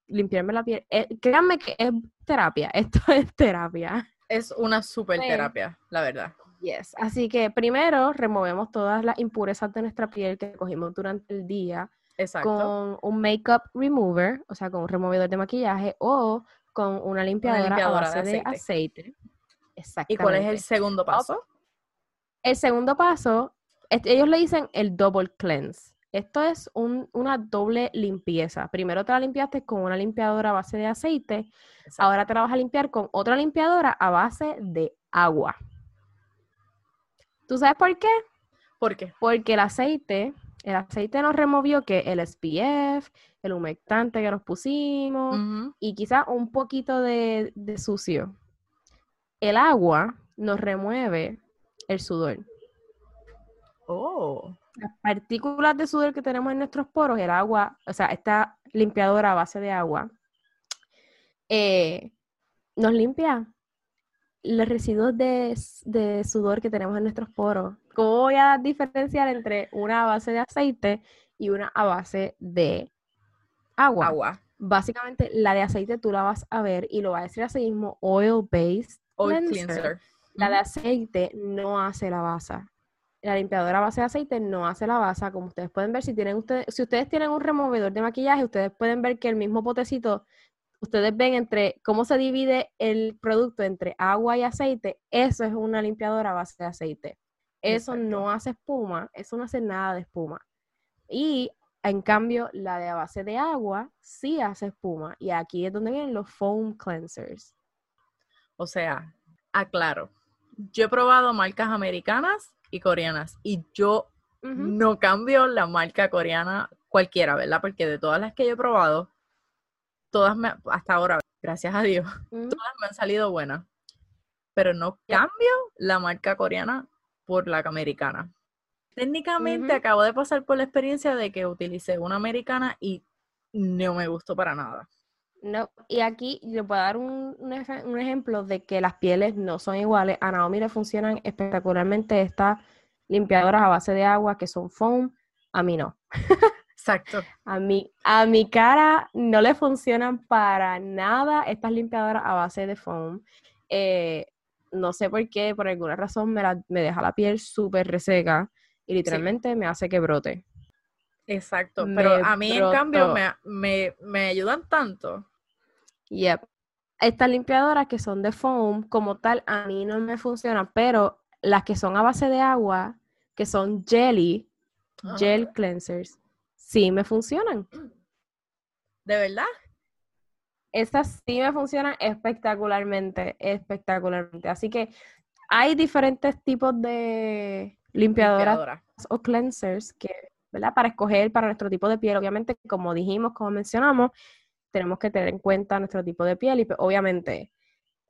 limpiarme la piel. Eh, créanme que es terapia, (laughs) esto es terapia. Es una super terapia, la verdad. Yes. Así que primero removemos todas las impurezas de nuestra piel que cogimos durante el día. Con un makeup remover, o sea, con un removedor de maquillaje o con una limpiadora, a base de aceite. Exactamente. ¿Y cuál es el segundo paso? El segundo paso, ellos le dicen el double cleanse. Esto es una doble limpieza. Primero te la limpiaste con una limpiadora a base de aceite, ahora te la vas a limpiar con otra limpiadora a base de agua. ¿Tú sabes por qué? ¿Por qué? Porque el aceite, el aceite nos removió que el SPF, el humectante que nos pusimos y quizás un poquito de sucio. El agua nos remueve el sudor. Oh las partículas de sudor que tenemos en nuestros poros, el agua, o sea, esta limpiadora a base de agua, eh, nos limpia los residuos de, sudor que tenemos en nuestros poros. ¿Cómo voy a diferenciar entre una base de aceite y una a base de agua? Agua. Básicamente, la de aceite tú la vas a ver y lo va a decir así mismo, oil-based Oil cleanser. La de aceite no hace la base la limpiadora base de aceite no hace la base, como ustedes pueden ver, si tienen ustedes, si ustedes tienen un removedor de maquillaje, ustedes pueden ver que el mismo potecito, ustedes ven entre cómo se divide el producto entre agua y aceite, eso es una limpiadora base de aceite. Eso no hace espuma, eso no hace nada de espuma. Y en cambio, la de base de agua sí hace espuma. Y aquí es donde vienen los foam cleansers. O sea, aclaro. Yo he probado marcas americanas y coreanas. Y yo no cambio la marca coreana cualquiera, ¿verdad? Porque de todas las que yo he probado, todas me, hasta ahora, gracias a Dios, todas me han salido buenas. Pero no cambio la marca coreana por la americana. Técnicamente acabo de pasar por la experiencia de que utilicé una americana y no me gustó para nada. No, y aquí le puedo dar un, un, ejemplo de que las pieles no son iguales. A Naomi le funcionan espectacularmente estas limpiadoras a base de agua que son foam, a mí no. Exacto. (laughs) a, mí, a mi cara no le funcionan para nada estas limpiadoras a base de foam. Eh, no sé por qué, por alguna razón me, me deja la piel súper reseca y literalmente me hace que brote. Exacto, pero a mí en cambio me, me, me ayudan tanto. Yep. Estas limpiadoras que son de foam, como tal, a mí no me funcionan, pero las que son a base de agua, que son jelly, gel cleansers, sí me funcionan. ¿De verdad? Estas sí me funcionan espectacularmente, espectacularmente. Así que hay diferentes tipos de limpiadoras o cleansers que, ¿verdad? Para escoger para nuestro tipo de piel. Obviamente, como dijimos, como mencionamos, tenemos que tener en cuenta nuestro tipo de piel y pues, obviamente,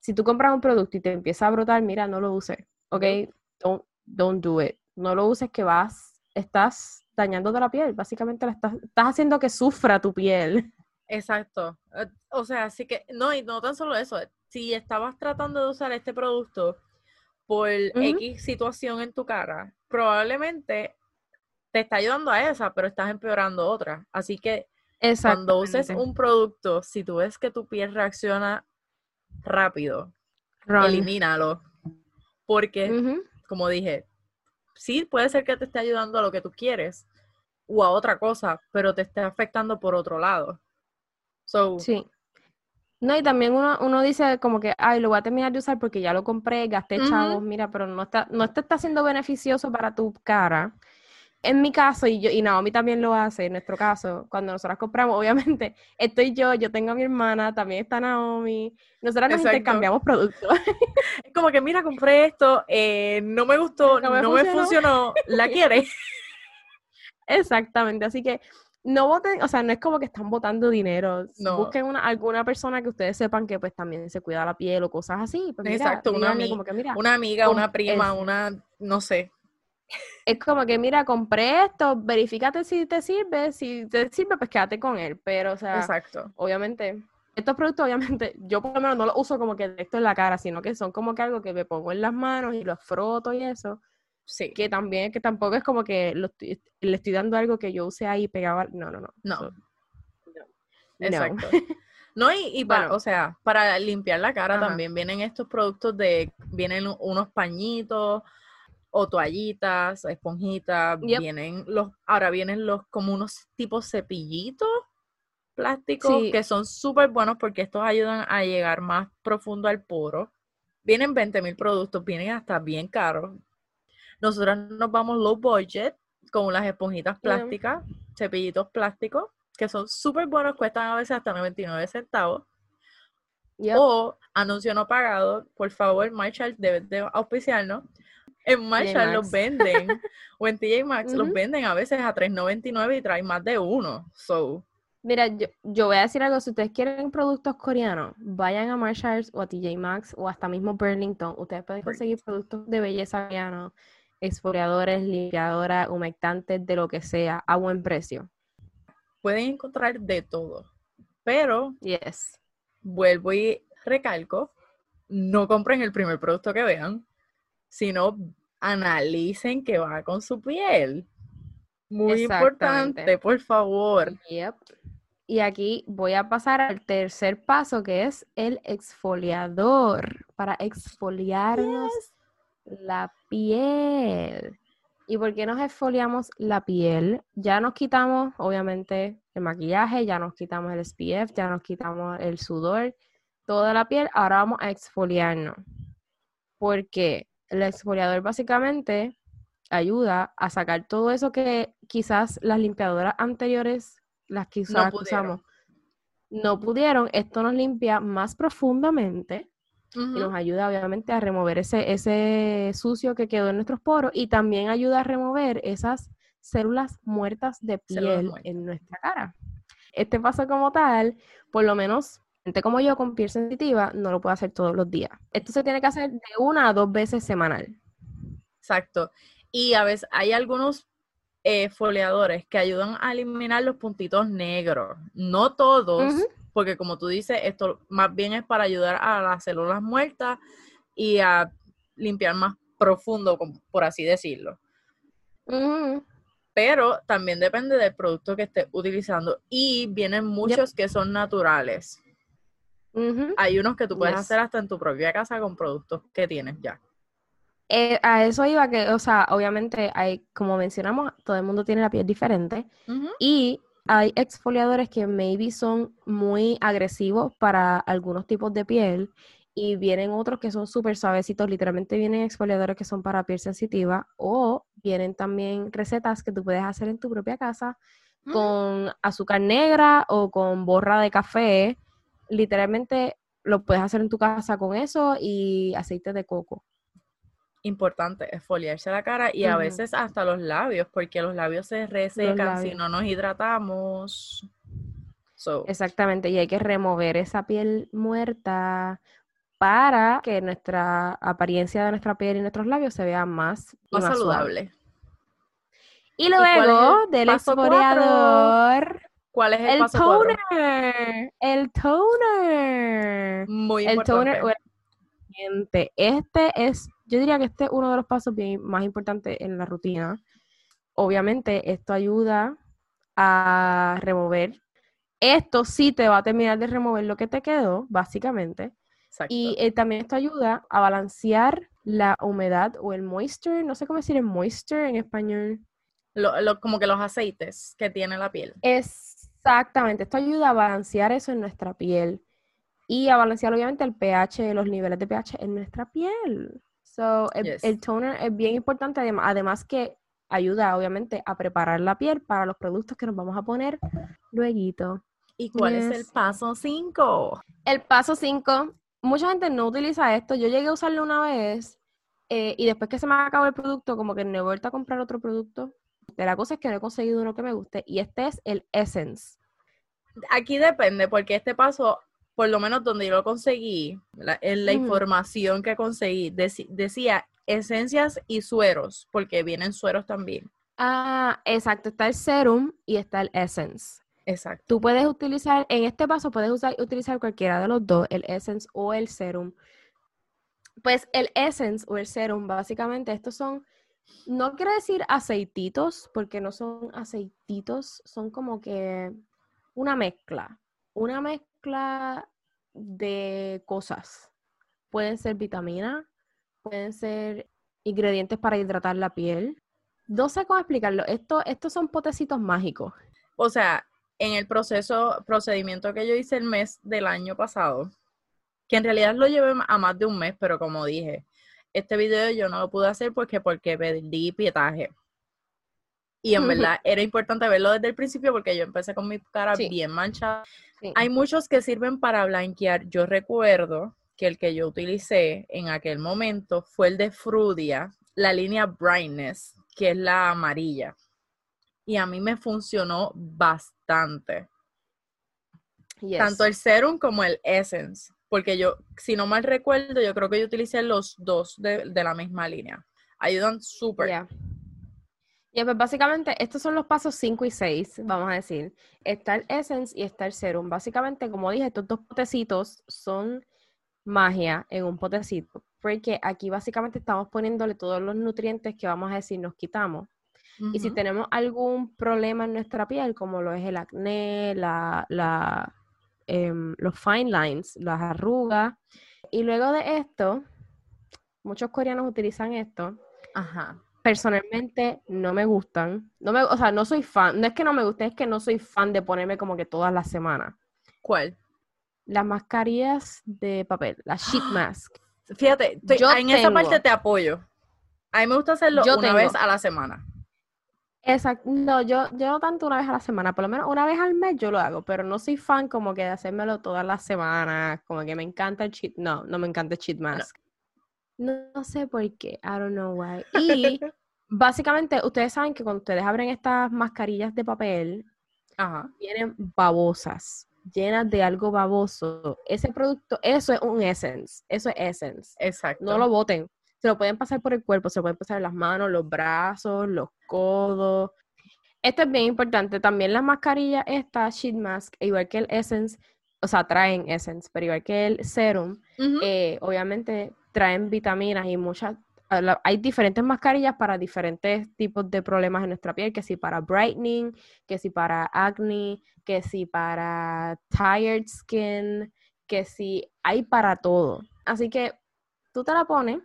si tú compras un producto y te empieza a brotar, mira, no lo uses, ¿ok? Don't, don't do it. No lo uses que vas, estás dañándote la piel, básicamente estás, estás haciendo que sufra tu piel. Exacto. Eh, o sea, así que, no, y no tan solo eso, si estabas tratando de usar este producto por X situación en tu cara, probablemente te está ayudando a esa, pero estás empeorando otra. Así que cuando uses un producto, si tú ves que tu piel reacciona rápido, elimínalo. Porque, como dije, sí puede ser que te esté ayudando a lo que tú quieres o a otra cosa, pero te esté afectando por otro lado. Sí. No, y también uno, uno dice como que, ay, lo voy a terminar de usar porque ya lo compré, gasté chavos, mira, pero no está, no te está siendo beneficioso para tu cara en mi caso, y, yo, y Naomi también lo hace, en nuestro caso, cuando nosotras compramos, obviamente, (laughs) estoy yo, yo tengo a mi hermana, también está Naomi, nosotras nos intercambiamos productos. (laughs) Es como que, mira, compré esto, eh, no me gustó, no, me, funcionó. ¿la (laughs) quieres? Exactamente, así que no voten, o sea, no es como que están votando dinero. Busquen una, alguna persona que ustedes sepan que pues también se cuida la piel o cosas así. Pues, Exacto, una, una amiga, una prima, una, no sé, es como que, mira, compré esto, verifícate si te sirve, si te sirve, pues quédate con él. Pero, o sea, Exacto. obviamente, estos productos, obviamente, yo por lo menos no los uso como que directo en la cara, sino que son como que algo que me pongo en las manos y los froto y eso. Sí. Que también, que tampoco es como que le estoy dando algo que yo use ahí pegado. No, no, no. No. Exacto. (laughs) No, y, para, o sea, para limpiar la cara también vienen estos productos de, vienen unos pañitos, o toallitas, esponjitas, vienen los, ahora vienen los como unos tipos cepillitos plásticos que son súper buenos porque estos ayudan a llegar más profundo al poro. Vienen 20 mil productos, vienen hasta bien caros. Nosotros nos vamos low budget con las esponjitas plásticas, cepillitos plásticos, que son súper buenos, cuestan a veces hasta 99 centavos. O anuncio no pagado, por favor, Marshall debe de auspiciarnos en Marshall los venden, o en TJ Maxx los venden a veces a $3.99 y traen más de uno. So. Mira, yo, yo, voy a decir algo, si ustedes quieren productos coreanos, vayan a Marshalls o a TJ Maxx o hasta mismo Burlington. Ustedes pueden conseguir productos de belleza coreanos, exfoliadores, limpiadoras, humectantes, de lo que sea, a buen precio. Pueden encontrar de todo, pero yes. vuelvo y recalco, no compren el primer producto que vean, sino analicen qué va con su piel. Muy importante, por favor. Y aquí voy a pasar al tercer paso, que es el exfoliador, para exfoliarnos la piel. ¿Y por qué nos exfoliamos la piel? Ya nos quitamos, obviamente, el maquillaje, ya nos quitamos el SPF, ya nos quitamos el sudor, toda la piel. Ahora vamos a exfoliarnos. ¿Por qué? el exfoliador básicamente ayuda a sacar todo eso que quizás las limpiadoras anteriores, las que usamos, no pudieron. Esto nos limpia más profundamente y nos ayuda obviamente a remover ese, ese sucio que quedó en nuestros poros y también ayuda a remover esas células muertas de piel en nuestra cara. Este paso como tal, por lo menos gente como yo con piel sensitiva no lo puedo hacer todos los días. Esto se tiene que hacer de una a dos veces semanal. Exacto. Y a veces hay algunos eh, foliadores que ayudan a eliminar los puntitos negros. No todos, porque como tú dices, esto más bien es para ayudar a las células muertas y a limpiar más profundo, por así decirlo. Pero también depende del producto que estés utilizando. Y vienen muchos que son naturales. Hay unos que tú puedes hacer hasta en tu propia casa con productos que tienes ya. Eh, a eso iba que, o sea, obviamente hay, como mencionamos, todo el mundo tiene la piel diferente y hay exfoliadores que maybe son muy agresivos para algunos tipos de piel y vienen otros que son súper suavecitos, literalmente vienen exfoliadores que son para piel sensitiva o vienen también recetas que tú puedes hacer en tu propia casa Mm. con azúcar negra o con borra de café. Literalmente lo puedes hacer en tu casa con eso y aceite de coco. Importante, esfoliarse la cara y a veces hasta los labios, porque los labios se resecan si no nos hidratamos. So, Exactamente, y hay que remover esa piel muerta para que nuestra apariencia de nuestra piel y nuestros labios se vean más, y más más suave. saludable. Y luego el del cuatro? exfoliador, ¿Cuál es el, el paso cuatro? toner, el toner. Muy El importante. toner. Este es, yo diría que este es uno de los pasos bien, más importantes en la rutina. Obviamente, esto ayuda a remover. Esto sí te va a terminar de remover lo que te quedó, básicamente. Exacto. Y eh, también esto ayuda a balancear la humedad o el moisture. No sé cómo decir el moisture en español. Lo- lo- como que los aceites que tiene la piel. Exactamente, esto ayuda a balancear eso en nuestra piel y a balancear obviamente el pH, los niveles de pH en nuestra piel. So, el, Yes. el toner es bien importante, adem- además que ayuda obviamente a preparar la piel para los productos que nos vamos a poner luego. ¿Y cuál es el paso 5? El paso 5, mucha gente no utiliza esto, yo llegué a usarlo una vez eh, y después que se me acabó el producto, como que no he vuelto a comprar otro producto. De la cosa es que no he conseguido uno que me guste y este es el Essence. Aquí depende, porque este paso, por lo menos donde yo lo conseguí, la, en la información que conseguí, decía esencias y sueros, porque vienen sueros también. Ah, exacto, está el serum y está el essence. Exacto. Tú puedes utilizar, en este paso puedes usar, utilizar cualquiera de los dos, el essence o el serum. Pues el essence o el serum, básicamente, estos son, no quiero decir aceititos, porque no son aceititos, son como que una mezcla, una mezcla de cosas. Pueden ser vitaminas, pueden ser ingredientes para hidratar la piel. No sé cómo explicarlo. Esto, estos son potecitos mágicos. O sea, en el proceso, procedimiento que yo hice el mes del año pasado, que en realidad lo llevé a más de un mes, pero como dije, este video yo no lo pude hacer porque, porque perdí pietaje. Y en verdad era importante verlo desde el principio porque yo empecé con mi cara Sí. bien manchada. Sí. Hay muchos que sirven para blanquear. Yo recuerdo que el que yo utilicé en aquel momento fue el de Frudia, la línea Brightness, que es la amarilla. Y a mí me funcionó bastante. Yes. Tanto el serum como el essence. Porque yo, si no mal recuerdo, yo creo que yo utilicé los dos de, de la misma línea. Ayudan súper. Ya. Ya, pues básicamente estos son los pasos 5 y 6, vamos a decir. Está el Essence y está el Serum. Básicamente, como dije, estos dos potecitos son magia en un potecito. Porque aquí básicamente estamos poniéndole todos los nutrientes que vamos a decir nos quitamos. Y si tenemos algún problema en nuestra piel, como lo es el acné, la, la, em, los fine lines, las arrugas. Y luego de esto, muchos coreanos utilizan esto. Ajá. Personalmente no me gustan. No me, o sea, no soy fan. No es que no me guste, es que no soy fan de ponerme como que todas las semanas. ¿Cuál? Las mascarillas de papel, las (gasps) sheet mask. Fíjate, estoy- Yo en esa parte te apoyo. A mí me gusta hacerlo Yo una tengo. vez a la semana. Exacto. No, yo, yo no tanto una vez a la semana, por lo menos una vez al mes yo lo hago, pero no soy fan como que de hacérmelo todas las semanas, como que me encanta el cheat, no, no me encanta el cheat mask. No, no sé por qué, I don't know why. Y básicamente ustedes saben que cuando ustedes abren estas mascarillas de papel, Ajá. vienen babosas, llenas de algo baboso. Ese producto, eso es un essence, eso es essence. Exacto. No lo boten. Se lo pueden pasar por el cuerpo, se lo pueden pasar en las manos, los brazos, los codos. Esto es bien importante. También las mascarillas, esta sheet mask, igual que el Essence, o sea, traen Essence, pero igual que el Serum, eh, obviamente traen vitaminas y muchas. Hay diferentes mascarillas para diferentes tipos de problemas en nuestra piel, que si para brightening, que si para acne, que si para tired skin, que si hay para todo. Así que tú te la pones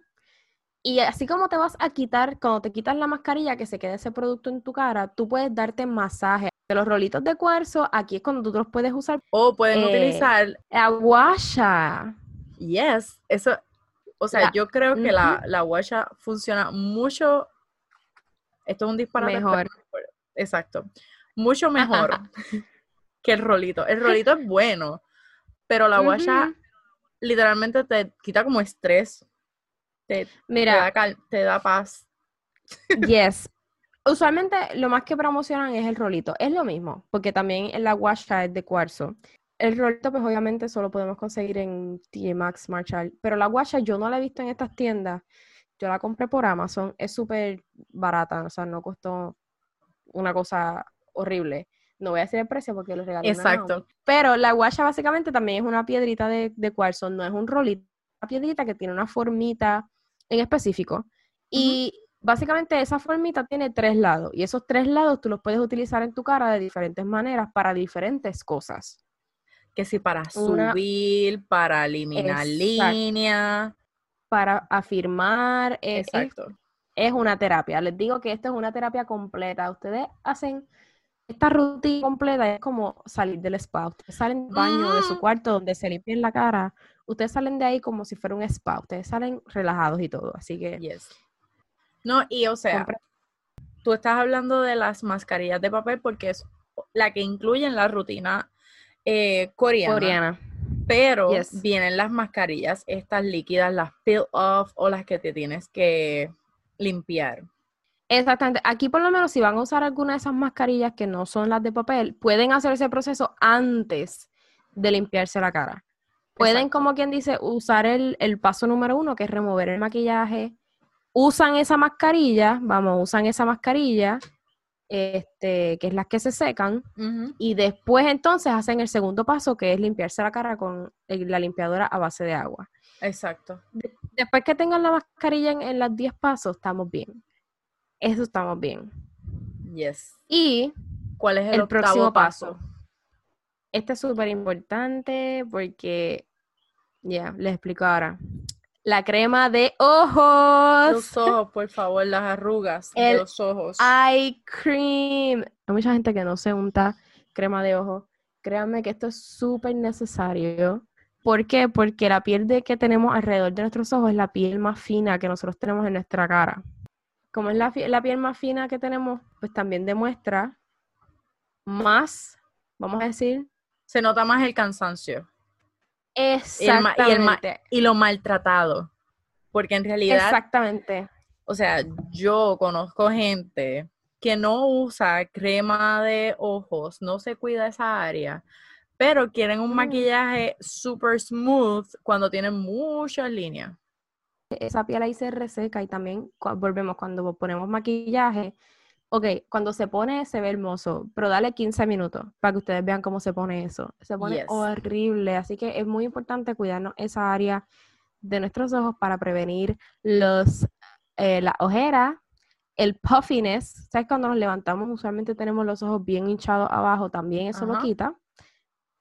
y así como te vas a quitar, cuando te quitas la mascarilla, que se quede ese producto en tu cara, tú puedes darte masaje. De los rolitos de cuarzo, aquí es cuando tú los puedes usar. O pueden eh, utilizar, La guasha. yes, eso, o sea, La- yo creo que la, la guasha funciona mucho Esto es un disparate. Mejor. Exacto. Mucho mejor (laughs) que el rolito. El rolito es bueno, pero la guaya literalmente te quita como estrés. Te, Mira, te da, te da paz. (laughs) Yes. Usualmente lo más que promocionan es el rolito. Es lo mismo, porque también la guasha es de cuarzo. El rolito, pues obviamente solo podemos conseguir en TJ Maxx, Marshall. Pero la guasha yo no la he visto en estas tiendas. Yo la compré por Amazon. Es súper barata, o sea, no costó una cosa horrible. No voy a decir el precio porque lo regalé. Exacto. Pero la guasha básicamente también es una piedrita de, de cuarzo, no es un rolito. Una piedrita que tiene una formita en específico. Y básicamente esa formita tiene tres lados. Y esos tres lados tú los puedes utilizar en tu cara de diferentes maneras para diferentes cosas. Que si para subir, para eliminar líneas. Para afirmar. Es, Exacto. Es, una terapia. Les digo que esto es una terapia completa. Ustedes hacen esta rutina completa, es como salir del spa. Ustedes salen del baño de su Mm. cuarto donde se limpian la cara. Ustedes salen de ahí como si fuera un spa. Ustedes salen relajados y todo. Así que Yes. No, y o sea, tú estás hablando de las mascarillas de papel porque es la que incluye en la rutina eh, coreana. coreana. Pero Yes. vienen las mascarillas, estas líquidas, las peel off o las que te tienes que limpiar. Exactamente. Aquí por lo menos si van a usar alguna de esas mascarillas que no son las de papel, pueden hacer ese proceso antes de limpiarse la cara. Pueden, Exacto. como quien dice, usar el, el paso número uno, que es remover el maquillaje. Usan esa mascarilla, vamos, usan esa mascarilla, este, que es las que se secan, y después entonces hacen el segundo paso, que es limpiarse la cara con la limpiadora a base de agua. Exacto. Después que tengan la mascarilla en, en las 10 pasos, estamos bien. Eso estamos bien. Yes. Y ¿Cuál es el, próximo paso? este es súper importante porque, ya, les explico ahora. La crema de ojos. Los ojos, por favor, las arrugas de los ojos. Eye cream. Hay mucha gente que no se unta crema de ojos. Créanme que esto es súper necesario. ¿Por qué? Porque la piel de que tenemos alrededor de nuestros ojos es la piel más fina que nosotros tenemos en nuestra cara. Como es la piel más fina que tenemos, pues también demuestra más, vamos a decir, Se nota más el cansancio Y el ma- y el exactamente. y lo maltratado. Porque en realidad, Exactamente. o sea, yo conozco gente que no usa crema de ojos, no se cuida esa área, pero quieren un Mm. maquillaje super smooth cuando tienen muchas líneas. esa piel ahí se reseca y también volvemos cuando ponemos maquillaje. Ok, cuando se pone se ve hermoso, pero dale 15 minutos para que ustedes vean cómo se pone eso. Se pone Yes. horrible, así que es muy importante cuidarnos esa área de nuestros ojos para prevenir los, eh, la ojera, el puffiness. ¿Sabes? Cuando nos levantamos usualmente tenemos los ojos bien hinchados abajo, también eso lo quita.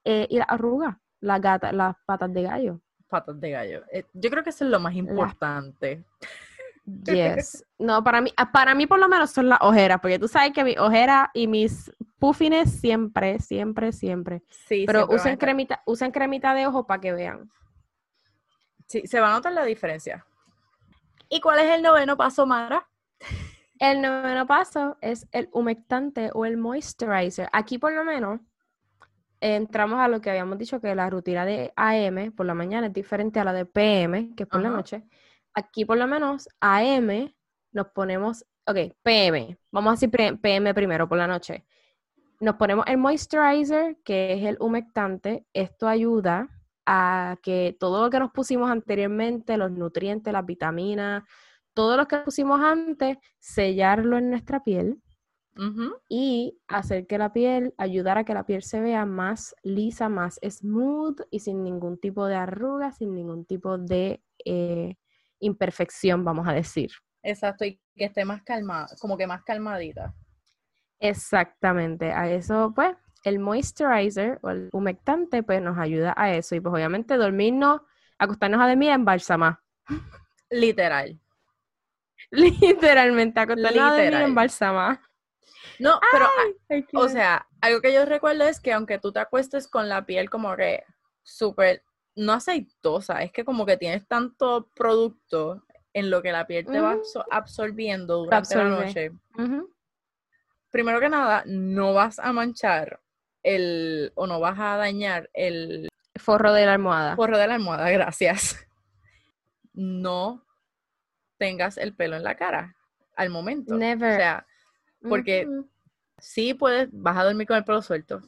Eh, y la arruga, las gata, las patas de gallo. Patas de gallo. Eh, Yo creo que eso es lo más importante. Yes. (laughs) No, para mí, ah, para mí por lo menos son las ojeras, porque tú sabes que mi ojera y mis puffines siempre, siempre, siempre. Sí, Pero siempre usen cremita, usen cremita de ojo para que vean. Sí, se va a notar la diferencia. ¿Y cuál es el noveno paso, Mara? El noveno paso es el humectante o el moisturizer. Aquí por lo menos entramos a lo que habíamos dicho que la rutina de AM por la mañana es diferente a la de PM, que es por la noche. Aquí por lo menos AM nos ponemos, ok, PM, vamos a decir PM primero por la noche. Nos ponemos el moisturizer, que es el humectante. Esto ayuda a que todo lo que nos pusimos anteriormente, los nutrientes, las vitaminas, todo lo que pusimos antes, sellarlo en nuestra piel y hacer que la piel, ayudar a que la piel se vea más lisa, más smooth y sin ningún tipo de arruga, sin ningún tipo de eh, imperfección, vamos a decir. Exacto, y que esté más calmada, como que más calmadita. Exactamente, a eso pues el moisturizer o el humectante pues nos ayuda a eso y pues obviamente dormirnos, acostarnos a dormir en bálsama. (laughs) Literal. Literalmente, acostarnos a dormir en Literal. bálsama. No, pero, ah, o sea, algo que yo recuerdo es que aunque tú te acuestes con la piel como que súper, no aceitosa, es que como que tienes tanto producto en lo que la piel te va absorbiendo durante la noche. Primero que nada, no vas a manchar el, o no vas a dañar el forro de la almohada. Forro de la almohada, gracias. No tengas el pelo en la cara al momento. Never. O sea, porque sí puedes, vas a dormir con el pelo suelto,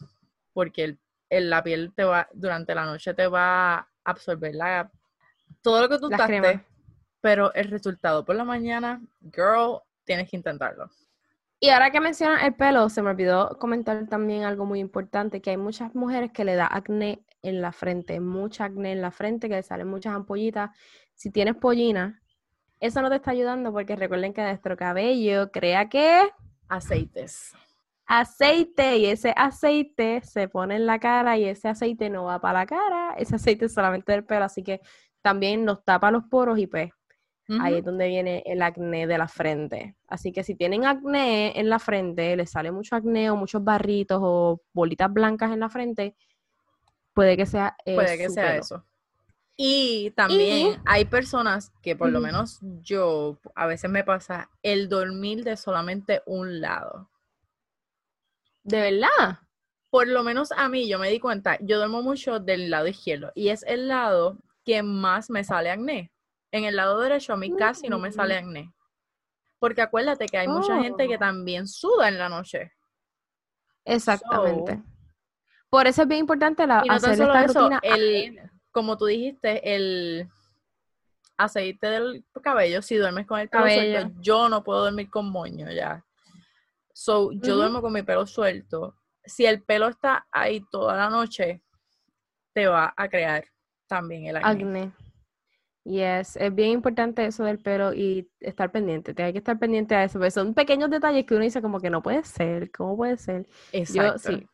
porque el, la piel te va, durante la noche te va a absorber la, todo lo que tú estás pero el resultado por la mañana, girl, tienes que intentarlo. Y ahora que mencionas el pelo, se me olvidó comentar también algo muy importante, que hay muchas mujeres que le da acné en la frente, mucha acné en la frente, que le salen muchas ampollitas. Si tienes pollina, eso no te está ayudando porque recuerden que nuestro cabello crea que aceites. Aceite y ese aceite se pone en la cara y ese aceite no va para la cara, ese aceite es solamente del pelo, así que también nos tapa los poros y pues ahí es donde viene el acné de la frente. Así que si tienen acné en la frente, les sale mucho acné o muchos barritos o bolitas blancas en la frente, puede que sea Puede que sea eso. Y también hay personas que por lo menos yo, a veces me pasa el dormir de solamente un lado. ¿De verdad? Por lo menos a mí, yo me di cuenta, yo duermo mucho del lado izquierdo y es el lado que más me sale acné. En el lado derecho a mí casi no me sale acné. Porque acuérdate que hay mucha gente que oh. también suda en la noche. Exactamente. Por eso es bien importante la, hacer esta rutina. El, como tú dijiste, el aceite del cabello, si duermes con el cabello suelto, yo no puedo dormir con moño ya. So, yo duermo con mi pelo suelto. Si el pelo está ahí toda la noche, te va a crear también el acné. Yes, es bien importante eso del pelo y estar pendiente. Te hay que estar pendiente a eso, porque son pequeños detalles que uno dice como que no puede ser, ¿cómo puede ser? Exacto. sí,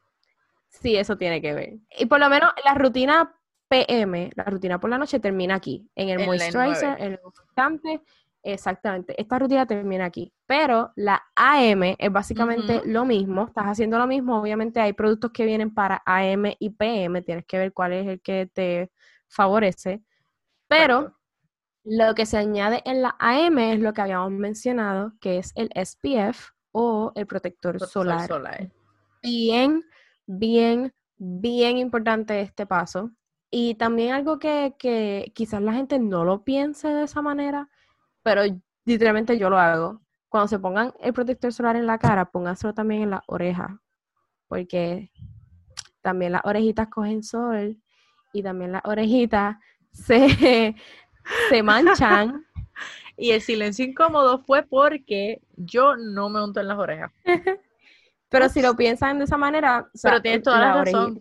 sí, eso tiene que ver. Y por lo menos la rutina PM, la rutina por la noche termina aquí, en el moisturizer, en el humectante, exactamente. Esta rutina termina aquí, pero la AM es básicamente lo mismo, estás haciendo lo mismo, obviamente hay productos que vienen para AM y PM, tienes que ver cuál es el que te favorece, pero lo que se añade en la AM es lo que habíamos mencionado, que es el SPF o el protector, solar. solar. Bien, bien, bien importante este paso y también algo que, quizás la gente no lo piense de esa manera, pero literalmente yo lo hago. Cuando se pongan el protector solar en la cara, pónganselo también en la oreja, porque también las orejitas cogen sol y también las orejitas (laughs) se, se manchan. (laughs) y el silencio incómodo fue porque yo no me unto en las orejas. (laughs) Pero si lo piensan de esa manera, pero tienes toda la, razón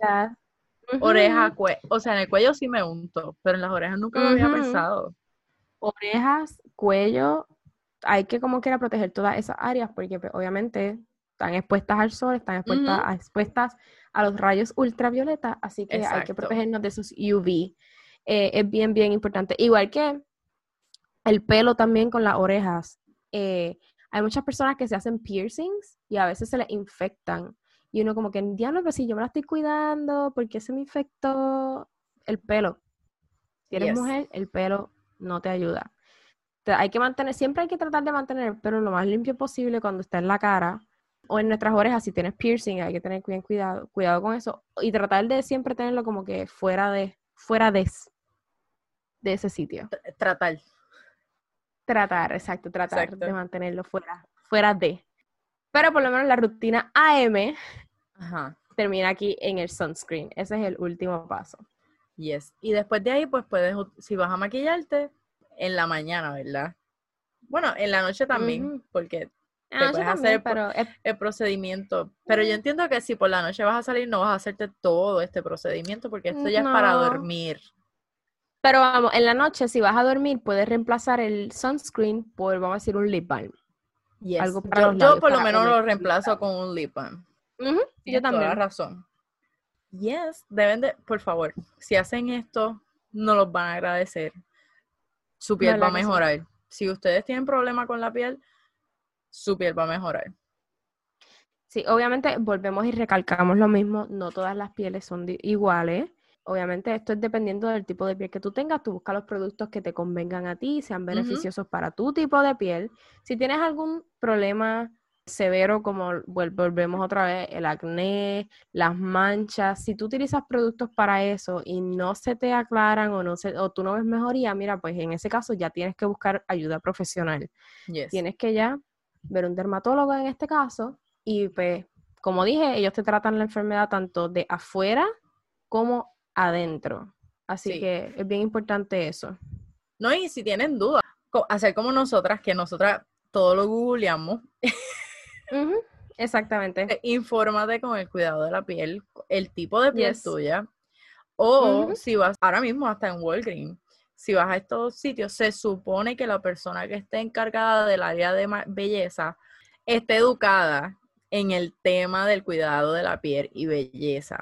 oreja, cuello. O sea, en el cuello sí me unto, pero en las orejas nunca me había pensado. Orejas, cuello, hay que como quiera proteger todas esas áreas porque pues, obviamente están expuestas al sol, están expuestas, expuestas a los rayos ultravioleta, así que hay que protegernos de esos UV. Eh, es bien, bien importante. Igual que el pelo también con las orejas. Eh, hay muchas personas que se hacen piercings y a veces se les infectan. Y uno como que, diablo, pero si yo me la estoy cuidando, ¿por qué se me infectó el pelo? Si eres mujer, el pelo no te ayuda. Hay que mantener, siempre hay que tratar de mantener el pelo lo más limpio posible cuando está en la cara o en nuestras orejas. Si tienes piercing, hay que tener cuidado, cuidado con eso. Y tratar de siempre tenerlo como que fuera de, fuera de, de ese sitio. Tratar. Tratar, exacto, tratar de mantenerlo fuera, fuera de. Pero por lo menos la rutina AM termina aquí en el sunscreen. Ese es el último paso. Yes. Y después de ahí, pues puedes, si vas a maquillarte, en la mañana, ¿verdad? Bueno, en la noche también, porque te puedes hacer el, procedimiento. Pero yo entiendo que si por la noche vas a salir, no vas a hacerte todo este procedimiento, porque esto ya es para dormir. Pero vamos, en la noche, si vas a dormir, puedes reemplazar el sunscreen por, vamos a decir, un lip balm yo, por lo menos lo reemplazo con un lip balm. Yo también. Toda razón. Yes, deben de, por favor, si hacen esto, no los van a agradecer. Su piel va a mejorar. Si ustedes tienen problema con la piel, su piel va a mejorar. Sí, obviamente volvemos y recalcamos lo mismo, no todas las pieles son iguales. obviamente esto es dependiendo del tipo de piel que tú tengas, tú buscas los productos que te convengan a ti, sean beneficiosos para tu tipo de piel. Si tienes algún problema severo como volvemos otra vez, el acné, las manchas, si tú utilizas productos para eso y no se te aclaran o no se, o tú no ves mejoría, mira, pues en ese caso ya tienes que buscar ayuda profesional. Tienes que ya ver un dermatólogo en este caso y pues, como dije, ellos te tratan la enfermedad tanto de afuera como adentro. Así que es bien importante eso. No, y si tienen dudas, hacer como nosotras, que nosotras todo lo googleamos. Exactamente. Infórmate con el cuidado de la piel, el tipo de piel tuya. O si vas ahora mismo hasta en Walgreens, si vas a estos sitios, se supone que la persona que esté encargada del área de belleza esté educada en el tema del cuidado de la piel y belleza.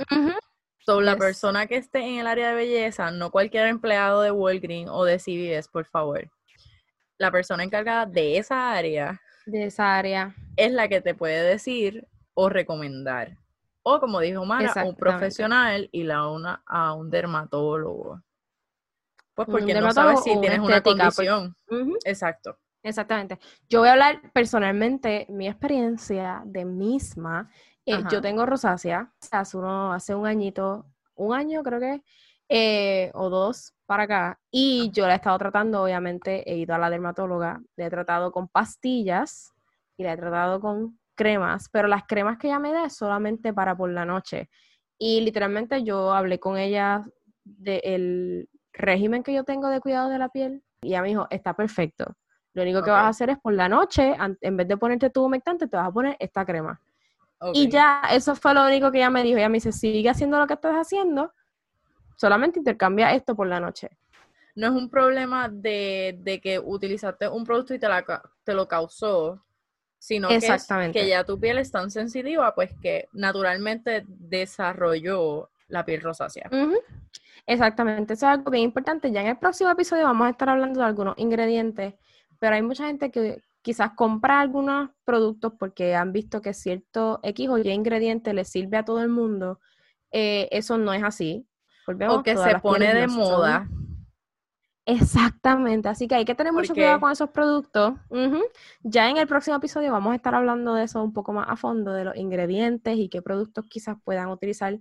So, la persona que esté en el área de belleza, no cualquier empleado de Walgreens o de CVS, por favor. La persona encargada de esa área de esa área. Es la que te puede decir o recomendar. O como dijo Mara, un profesional y la una a un dermatólogo. Pues porque no sabes si tienes una condición. Exacto. Exactamente. Yo voy a hablar personalmente mi experiencia de misma. Eh, yo tengo rosácea, hace, uno, hace un añito, un año creo que, eh, o dos para acá. Y yo la he estado tratando, obviamente, he ido a la dermatóloga, la he tratado con pastillas y la he tratado con cremas, pero las cremas que ella me da es solamente para por la noche. Y literalmente yo hablé con ella del régimen que yo tengo de cuidado de la piel y ella me dijo, está perfecto. Lo único que vas a hacer es por la noche, en vez de ponerte tu humectante, te vas a poner esta crema. Y ya, eso fue lo único que ella me dijo. Ella me dice, sigue haciendo lo que estás haciendo, solamente intercambia esto por la noche. No es un problema de, que utilizaste un producto y te, te lo causó, sino que, que ya tu piel es tan sensitiva, pues que naturalmente desarrolló la piel rosácea. Exactamente, eso es algo bien importante. Ya en el próximo episodio vamos a estar hablando de algunos ingredientes, pero hay mucha gente que quizás compra algunos productos porque han visto que cierto X o Y ingrediente le sirve a todo el mundo. Eh, eso no es así o que se pone de moda. Exactamente, así que hay que tener mucho cuidado con esos productos. Ya en el próximo episodio vamos a estar hablando de eso un poco más a fondo, de los ingredientes y qué productos quizás puedan utilizar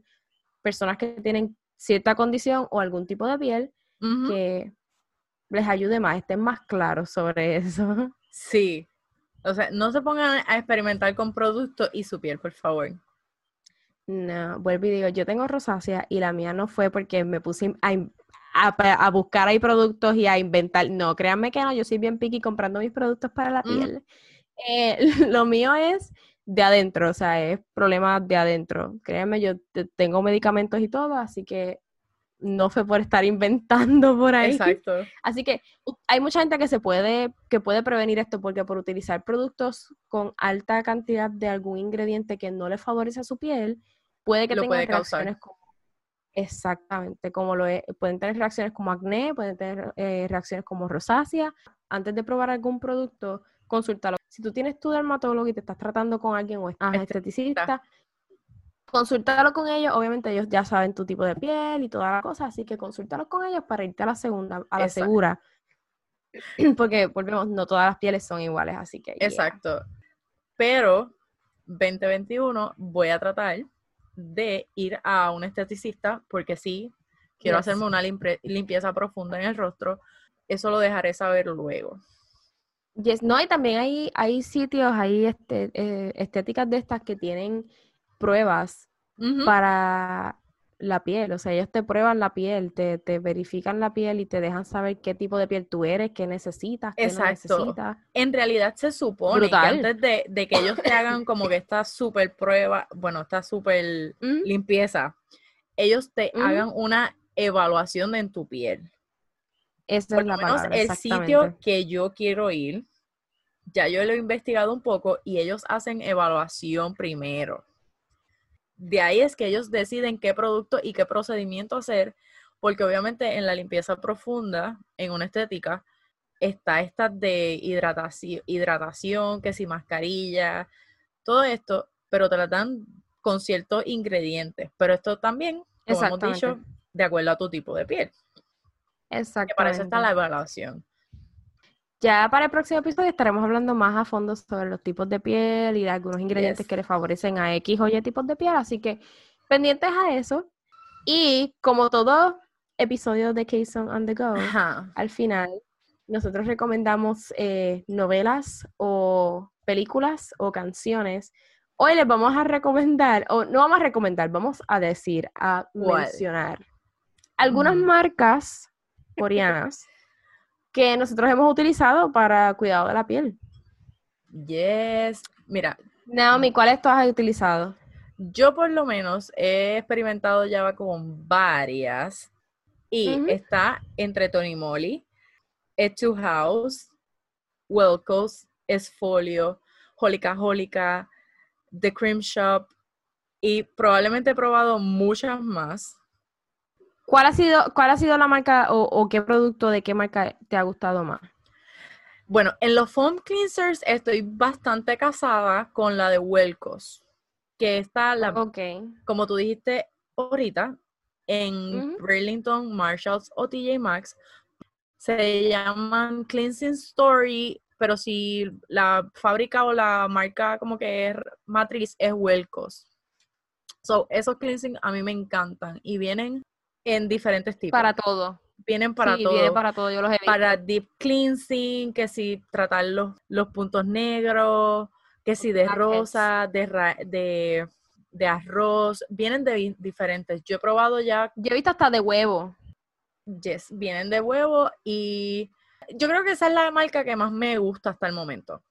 personas que tienen cierta condición o algún tipo de piel que les ayude más, estén más claros sobre (laughs) eso. Sí, o sea, no se pongan a experimentar con productos y su piel, por favor. No, vuelvo y digo, yo tengo rosácea y la mía no fue porque me puse a, buscar ahí productos y a inventar. No, créanme que no, yo soy bien picky comprando mis productos para la piel. Eh, (laughs) lo mío es de adentro, o sea, es problema de adentro. Créanme, yo tengo medicamentos y todo, así que no fue por estar inventando por ahí. (laughs) Exacto. Así que hay mucha gente que se puede, que puede prevenir esto porque por utilizar productos con alta cantidad de algún ingrediente que no le favorece a su piel, puede que tenga reacciones como exactamente como lo es, pueden tener reacciones como acné, pueden tener eh, reacciones como rosácea. Antes de probar algún producto, consúltalo. Si tú tienes tu dermatólogo y te estás tratando con alguien o estás esteticista, consúltalo con ellos. Obviamente ellos ya saben tu tipo de piel y toda la cosa, así que consúltalo con ellos para irte a la segunda, a la segura. (clears throat) Porque volvemos, no todas las pieles son iguales, así que. Exacto. Pero 2021 voy a tratar de ir a un esteticista porque sí, quiero hacerme una limpieza profunda en el rostro. Eso lo dejaré saber luego. Yes. No, y también hay, hay sitios, hay este, eh, estéticas de estas que tienen pruebas para la piel, o sea, ellos te prueban la piel, te, te, verifican la piel y te dejan saber qué tipo de piel tú eres, qué necesitas, qué no necesitas. En realidad se supone que antes de, que ellos te hagan como que esta súper prueba, bueno, esta súper (laughs) limpieza, ellos te hagan una evaluación en tu piel. Esa es la menos el sitio que yo quiero ir, ya yo lo he investigado un poco y ellos hacen evaluación primero de ahí es que ellos deciden qué producto y qué procedimiento hacer, porque obviamente en la limpieza profunda, en una estética, está esta de hidratación, hidratación que si mascarilla, todo esto, pero te la dan con ciertos ingredientes. Pero esto también, como hemos dicho, de acuerdo a tu tipo de piel. Exacto. para eso está la evaluación. Ya para el próximo episodio estaremos hablando más a fondo sobre los tipos de piel y de algunos ingredientes que le favorecen a X o Y tipos de piel, así que pendientes a eso. Y como todo episodio de K-Song on the Go, al final nosotros recomendamos eh, novelas o películas o canciones. Hoy les vamos a recomendar, o no vamos a recomendar, vamos a decir, a mencionar algunas marcas coreanas que nosotros hemos utilizado para cuidado de la piel. Yes. Mira. Naomi, ¿cuáles tú has utilizado? Yo por lo menos he experimentado ya con varias y está entre Tony Moly, Etu House, Welcos, Esfolio, Holica Holica, The Cream Shop y probablemente he probado muchas más. ¿Cuál ha sido, cuál ha sido la marca o, qué producto de qué marca te ha gustado más? Bueno, en los foam cleansers estoy bastante casada con la de Welcos, que está la, como tú dijiste ahorita, en Burlington, Marshalls o TJ Maxx, se llaman Cleansing Story, pero si la fábrica o la marca como que es matriz es Welcos. So, esos cleansing a mí me encantan y vienen en diferentes tipos. Para todo. Vienen para sí, todo. Para todo, yo los he Para deep cleansing, que si tratar los, los puntos negros, que si de rosa, de, de, de arroz, vienen de diferentes. Yo he probado ya. Yo he visto hasta de huevo. Yes, vienen de huevo y yo creo que esa es la marca que más me gusta hasta el momento.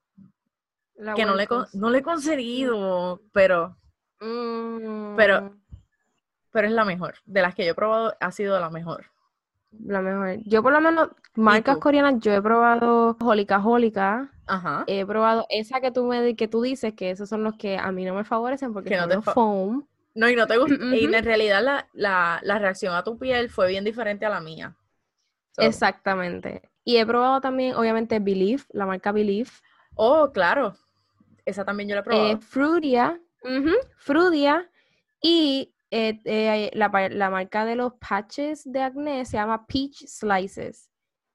que no le, no le he conseguido, pero, pero mm pero es la mejor. De las que yo he probado, ha sido la mejor. La mejor. Yo por lo menos, marcas coreanas, yo he probado Holika Holika. Ajá. He probado esa que tú me que tú dices que esos son los que a mí no me favorecen porque son foam. No, y no te gusta. Y en realidad la, reacción a tu piel fue bien diferente a la mía. Exactamente. Y he probado también, obviamente, Believe, la marca Believe. Oh, claro. Esa también yo la he probado. Eh, Frudia. Frudia. Y eh, eh, la, marca de los patches de acné se llama Peach Slices,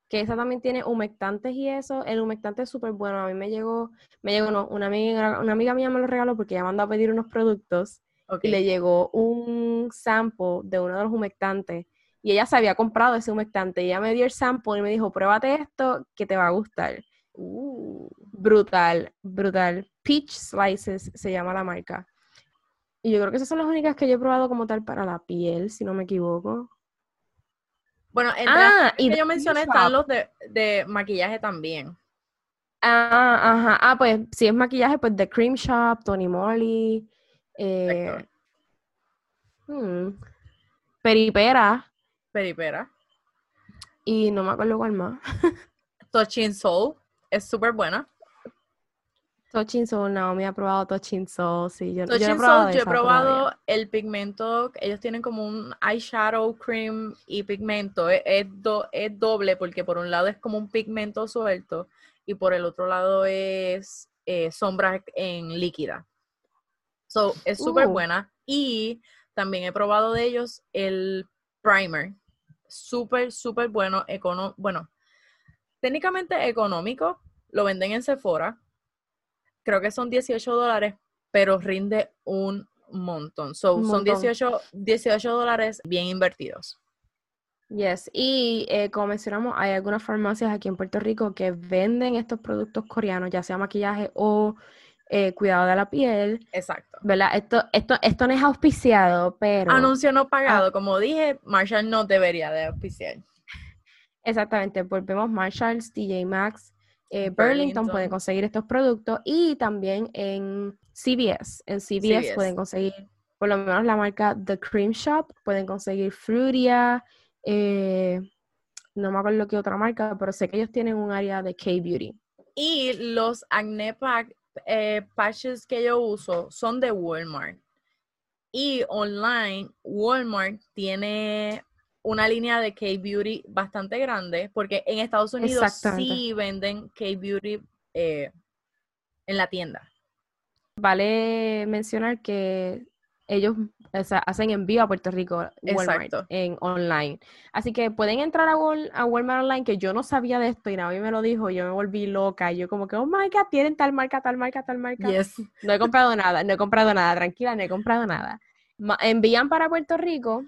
que esa también tiene humectantes y eso. El humectante es súper bueno. A mí me llegó, me llegó, no, una amiga, una amiga mía me lo regaló porque ella mandó a pedir unos productos y le llegó un sample de uno de los humectantes. Y ella se había comprado ese humectante. Y ella me dio el sample y me dijo, pruébate esto que te va a gustar. Uh, brutal, brutal. Peach Slices se llama la marca. Y yo creo que esas son las únicas que yo he probado como tal para la piel, si no me equivoco. Bueno, entre ah, y que yo mencioné están los de, maquillaje también. Ah, ajá. Ah, pues si es maquillaje, pues The Cream Shop, Tony Moly, eh, hmm, Peripera. Peripera. Y no me acuerdo cuál más. (laughs) Touching Soul es súper buena. Touching Soul, Naomi ha probado Touching Soul, sí. Yo, he probado, Soul, yo he probado el pigmento, ellos tienen como un eyeshadow cream y pigmento, es, es, doble porque por un lado es como un pigmento suelto y por el otro lado es eh, sombra en líquida. So, es súper uh. buena y también he probado de ellos el primer, súper, súper bueno, econo bueno, técnicamente económico, lo venden en Sephora creo que son 18 dólares, pero rinde un montón. son 18, 18 dólares bien invertidos. Yes, y eh, como mencionamos, hay algunas farmacias aquí en Puerto Rico que venden estos productos coreanos, ya sea maquillaje o eh, cuidado de la piel. Exacto. ¿Verdad? Esto, esto, esto no es auspiciado, pero... Anuncio no pagado. Ah. Como dije, Marshall no debería de auspiciar. Exactamente. Volvemos Marshalls, TJ Maxx, eh, Burlington, pueden conseguir estos productos y también en CVS. En CVS, pueden conseguir por lo menos la marca The Cream Shop, pueden conseguir Frutia, eh, no me acuerdo qué otra marca, pero sé que ellos tienen un área de K-Beauty. Y los acne pack, eh, patches que yo uso son de Walmart. Y online, Walmart tiene una línea de K-Beauty bastante grande, porque en Estados Unidos sí venden K-Beauty eh, en la tienda. Vale mencionar que ellos hacen envío a Puerto Rico Walmart en online. Así que pueden entrar a, a, Walmart online, que yo no sabía de esto y nadie me lo dijo, yo me volví loca. Y yo como que, oh my God, tienen tal marca, tal marca, tal marca. No he comprado nada, no he comprado nada, tranquila, no he comprado nada. envían para Puerto Rico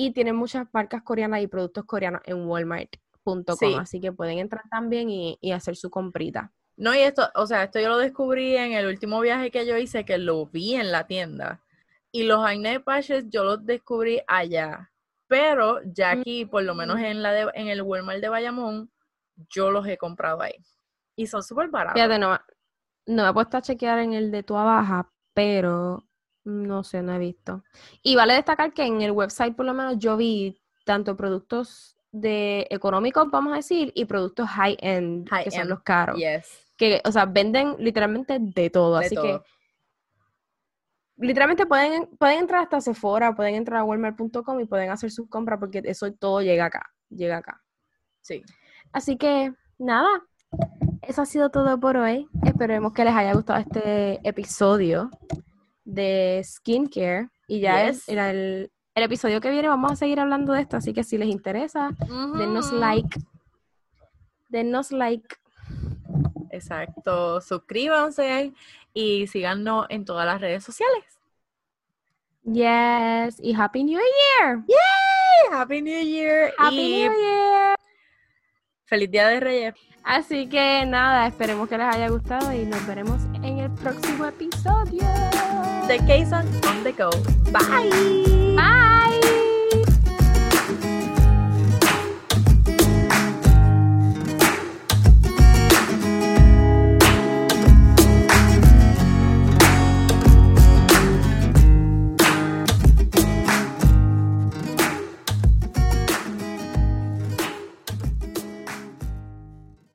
y tienen muchas marcas coreanas y productos coreanos en walmart.com, así que pueden entrar también y, y hacer su comprita. No, y esto, o sea, esto yo lo descubrí en el último viaje que yo hice, que lo vi en la tienda. Y los acne patches yo los descubrí allá. Pero ya aquí, por lo menos en la de, en el Walmart de Bayamón, yo los he comprado ahí. Y son súper baratos. Fíjate, no, no me he puesto a chequear en el de tu Baja, pero no sé, no he visto. Y vale destacar que en el website, por lo menos, yo vi tanto productos de económicos, vamos a decir, y productos high-end, que son los caros. Yes que, o sea, venden literalmente de todo, así que literalmente pueden, pueden entrar hasta Sephora, pueden entrar a walmart.com y pueden hacer sus compras porque eso todo llega acá, llega acá. Sí. Así que, nada, eso ha sido todo por hoy. Esperemos que les haya gustado este episodio de skincare. Y ya es el, el, episodio que viene vamos a seguir hablando de esto, así que si les interesa, denos like. Denos like Exacto. Suscríbanse y síganos en todas las redes sociales. Yes. Y Happy New Year. Yay! Happy New Year. Happy New Year. Feliz Día de Reyes. Así que nada, esperemos que les haya gustado y nos veremos en el próximo episodio. The Case on the Go. Bye. Bye.